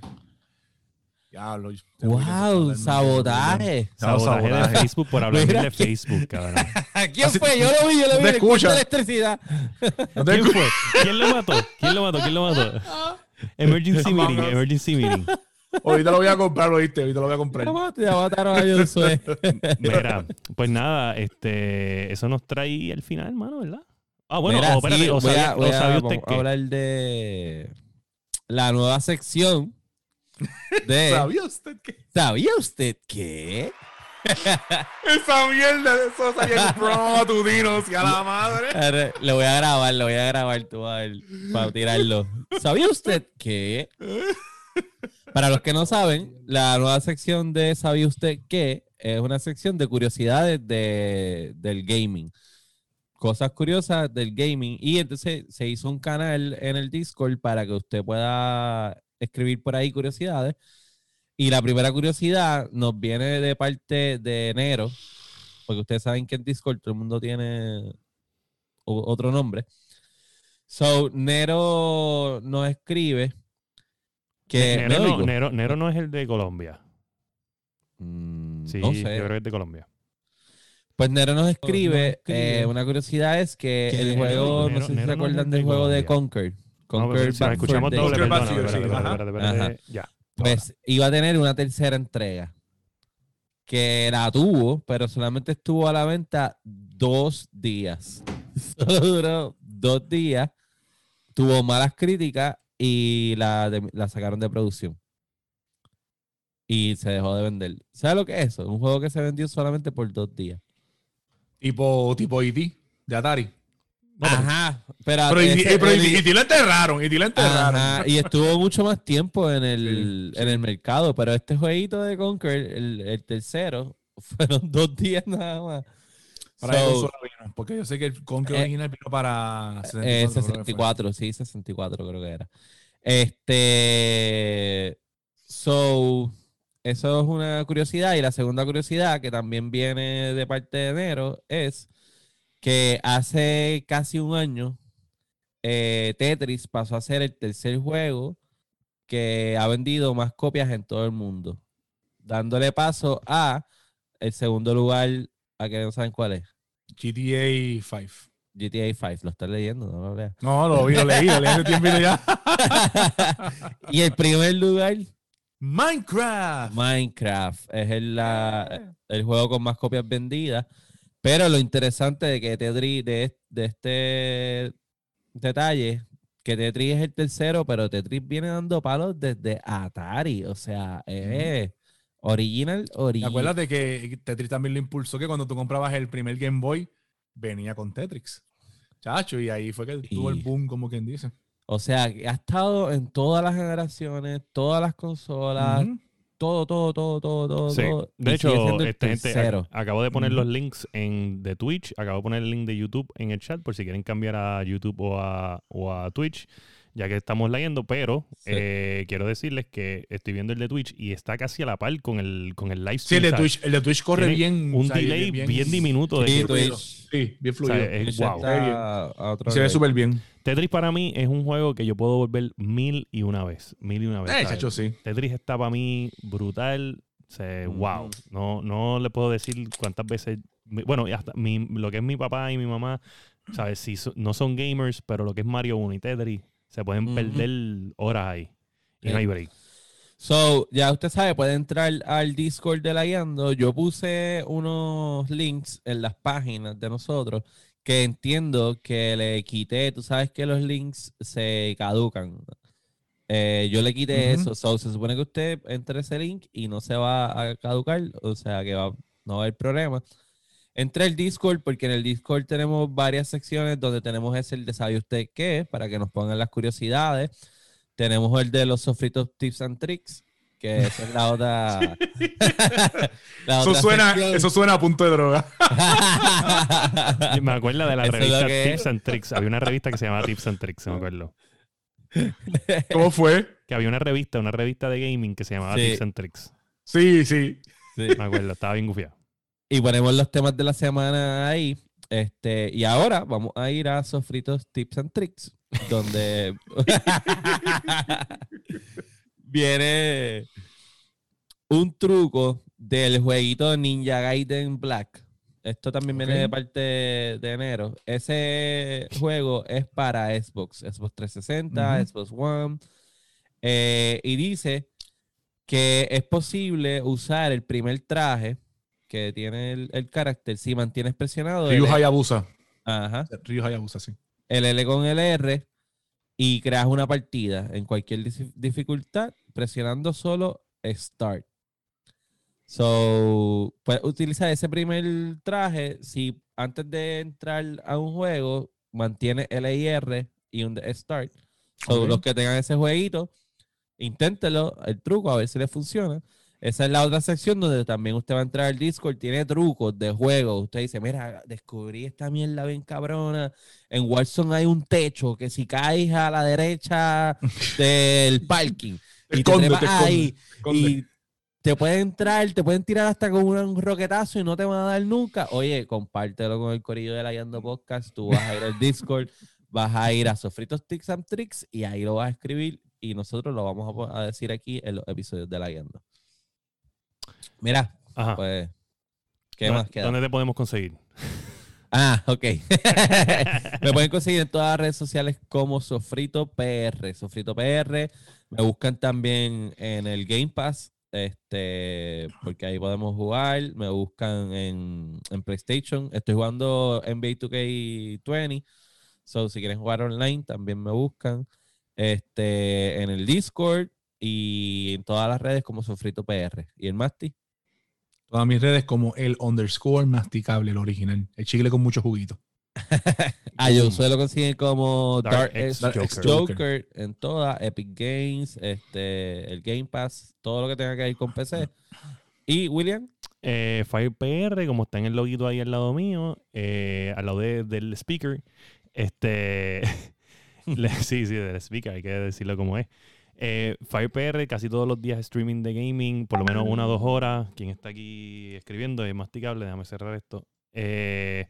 Diablo. yo- ¡Wow! ¡Sabotaje! Sabotaje, de. Facebook por hablar Mira de Facebook, cabrón. ¿Quién Así- fue? Yo lo vi, yo lo ¿Te vi. escucha? electricidad. No te ¿Quién fue? ¿Quién lo mató? ¿Quién lo mató? ¿Quién lo mató? Emergency meeting, emergency meeting. Ahorita lo voy a comprar, lo viste. Ahorita lo voy a comprar. Mataron a Josué. Mira, pues nada, este, eso nos trae al final, mano, ¿verdad? Ah, bueno, Mira, o, espérate, sí, o voy sabía, a- o voy a- sabía usted vamos a que hablar de la nueva sección de ¿Sabía usted que ¿Sabía usted que? Esa mierda de eso salía en promo matutinos y a la madre? Lo voy a grabar, lo voy a grabar tú a ver, para tirarlo. ¿Sabía usted que? Para los que no saben, la nueva sección de ¿Sabía usted que? Es una sección de curiosidades de, del gaming. Cosas curiosas del gaming. Y entonces se hizo un canal en el Discord para que usted pueda escribir por ahí curiosidades. Y la primera curiosidad nos viene de parte de Nero, porque ustedes saben que en Discord todo el mundo tiene otro nombre. So, Nero nos escribe que Nero, México- no, Nero, Nero no es el de Colombia. Mm, Sí, no yo creo que es de Colombia. Pues Nero nos escribe, escribe. eh, una curiosidad es que el Nero- juego, Nero- no sé si Nero se acuerdan el del de juego de Colombia. Conquer. No, Conquer pero si escuchamos doble. Conquer sí, ya. Pues iba a tener una tercera entrega. Que la tuvo, pero solamente estuvo a la venta dos días. Solo duró dos días. Tuvo malas críticas y la, de- la sacaron de producción. Y se dejó de vender. ¿Sabes lo que es eso? Un juego que se vendió solamente por dos días. Tipo, tipo E.T. de Atari. Ajá. Pero, E.T. ese- eh, pero el- E.T. E.T. lo enterraron. E.T. lo enterraron. Ajá, y estuvo mucho más tiempo en el, Sí, en el mercado, pero este jueguito de Conquer, el, el tercero, fueron dos días nada más. Para So, consola vino, Porque yo sé que el Conquer Eh, original vino para eh, 64. creo que fue. 64, sí, 64 creo que era. Este, so, eso es una curiosidad. Y la segunda curiosidad, que también viene de parte de enero, es que hace casi un año eh, Tetris pasó a ser el tercer juego que ha vendido más copias en todo el mundo, dándole paso a el segundo lugar, a que no saben cuál es, GTA 5. GTA 5. Lo estás leyendo, no lo leas. No, lo vi, lo leí, lo leí hace tiempo ya. y el primer lugar, Minecraft. Minecraft, es el, la- el juego con más copias vendidas. Pero lo interesante de que Tetris, de, de este detalle, que Tetris es el tercero, pero Tetris viene dando palos desde Atari. O sea, es original, ¿Te original. acuerdas de que Tetris también lo impulsó? Que cuando tú comprabas el primer Game Boy, venía con Tetris. Chacho, y ahí fue que tuvo el boom, como quien dice. O sea, que ha estado en todas las generaciones, todas las consolas. Todo, todo, todo, todo, todo. Sí. todo, De hecho, esta gente, ac- acabo de poner los links en, de Twitch, acabo de poner el link de YouTube en el chat por si quieren cambiar a YouTube o a, o a Twitch, ya que estamos leyendo, pero Sí. eh, quiero decirles que estoy viendo el de Twitch y está casi a la par con el, con el live Sí, stream. el de Twitch, el de Twitch corre tiene bien. Un o sea, delay bien, diminuto. de Sí, que- fluido. Twitch. Sí, bien o fluido. sea, es- Twitch wow. a se ve súper bien. Tetris para mí es un juego que yo puedo volver mil y una vez. Mil y una vez. Eh, chacho, sí. Tetris está para mí brutal. Wow. No, no le puedo decir cuántas veces. Bueno, y hasta mi- lo que es mi papá y mi mamá, ¿sabes? Si so- no son gamers, pero lo que es Mario 1 y Tetris, se pueden perder horas ahí. Y no hay break. So, ya usted sabe, puede entrar al Discord de la Guiando. Yo puse unos links en las páginas de nosotros que entiendo que le quité. Tú sabes que los links se caducan. Eh, yo le quité Ujú. eso. So, se supone que usted entre ese link y no se va a caducar. O sea, que va, no va a haber problema. Entre el Discord, porque en el Discord tenemos varias secciones donde tenemos ese el de ¿sabe usted qué? Para que nos pongan las curiosidades. Tenemos el de los sofritos tips and tricks, que esa es la otra. la Eso otra suena, sección. eso suena a punto de droga. Y Me acuerdo de la Eso revista que- Tips and Tricks. Había una revista que se llamaba Tips and Tricks, me acuerdo. ¿Cómo fue? Que había una revista, una revista de gaming que se llamaba Sí. Tips and Tricks. Sí, sí. Sí. Me acuerdo, estaba bien gufiado. Y ponemos los temas de la semana ahí. Este, y ahora vamos a ir a Sofritos Tips and Tricks, donde viene un truco del jueguito Ninja Gaiden Black. Esto también viene de parte de enero. Ese juego es para Xbox, Xbox 360, Ujú. Xbox One. eh, y dice que es posible usar el primer traje que tiene el, el carácter si mantienes presionado Ryu Hayabusa. ajá, Ryu Hayabusa, sí. el L con el R y creas una partida en cualquier dif- dificultad presionando solo Start. So, puedes utilizar ese primer traje si antes de entrar a un juego mantiene L y R y un Start. So, los que tengan ese jueguito, inténtelo, el truco, a ver si le funciona. Esa es la otra sección donde también usted va a entrar al Discord, tiene trucos de juego. Usted dice, mira, descubrí esta mierda bien cabrona. En Warzone hay un techo que si caes a la derecha del parking y te esconde, te esconde, ahí esconde. y te pueden entrar, te pueden tirar hasta con un roquetazo y no te van a dar nunca. Oye, compártelo con el corillo de la Yando Podcast. Tú vas a ir al Discord, vas a ir a Sofritos Tics and Tricks y ahí lo vas a escribir y nosotros lo vamos a decir aquí en los episodios de la Yando. Mira, Ajá. pues, ¿qué ¿Dónde- más queda? ¿Dónde te podemos conseguir? Ah, ok. me pueden conseguir en todas las redes sociales como Sofrito PR. Sofrito PR. Me buscan también en el Game Pass, este, porque ahí podemos jugar. Me buscan en, en PlayStation. Estoy jugando NBA 2K20. So, si quieren jugar online, también me buscan. Este, en el Discord y en todas las redes como Sofrito PR. ¿Y el Masti? Todas mis redes como el underscore masticable, el original. El chicle con mucho juguito. Ah, yo suelo conseguir como Dark Dark, X Dark Joker. Joker en toda, Epic Games, este, el Game Pass, todo lo que tenga que ver con PC. Y William, Eh, FirePR, como está en el loguito ahí al lado mío, eh, al lado de- del speaker. Este. le- sí, sí, del speaker, hay que decirlo como es. Eh, FirePR, casi todos los días streaming de gaming, por lo menos una o dos horas. Quien está aquí escribiendo es masticable, déjame cerrar esto. Eh,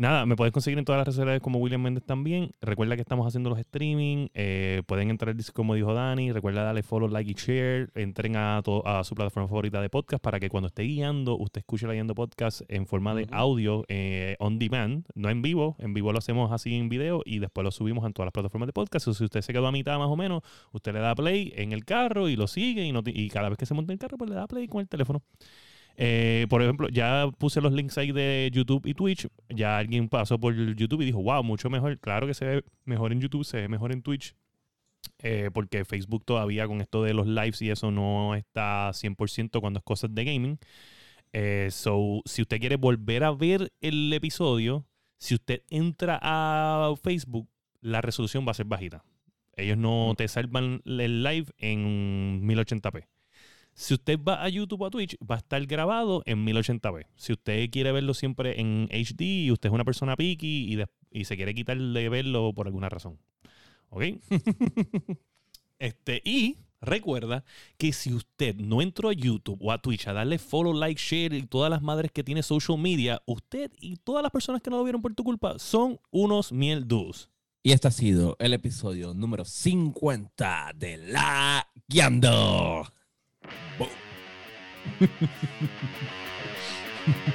Nada, me puedes conseguir en todas las redes sociales como William Méndez también. Recuerda que estamos haciendo los streaming. eh, pueden entrar como dijo Dani. Recuerda darle follow, like y share. Entren a, to- a su plataforma favorita de podcast para que cuando esté guiando, usted escuche la guiando podcast en forma de audio eh, on demand, no en vivo. En vivo lo hacemos así en video y después lo subimos en todas las plataformas de podcast. O si usted se quedó a mitad más o menos, usted le da play en el carro y lo sigue y, no y cada vez que se monta en el carro, pues le da play con el teléfono. Eh, por ejemplo, ya puse los links ahí de YouTube y Twitch. Ya alguien pasó por YouTube y dijo, wow, mucho mejor. Claro que se ve mejor en YouTube, se ve mejor en Twitch. Eh, porque Facebook todavía con esto de los lives y eso no está 100% cuando es cosas de gaming. Eh, so, si usted quiere volver a ver el episodio, si usted entra a Facebook, la resolución va a ser bajita. Ellos no te salvan el live en 1080p. Si usted va a YouTube o a Twitch, va a estar grabado en 1080p. Si usted quiere verlo siempre en HD y usted es una persona picky y, se quiere quitar de verlo por alguna razón. ¿Ok? este, y recuerda que si usted no entró a YouTube o a Twitch a darle follow, like, share y todas las madres que tiene social media, usted y todas las personas que no lo vieron por tu culpa son unos mieldus. Y este ha sido el episodio número 50 de La Guiando. Boom.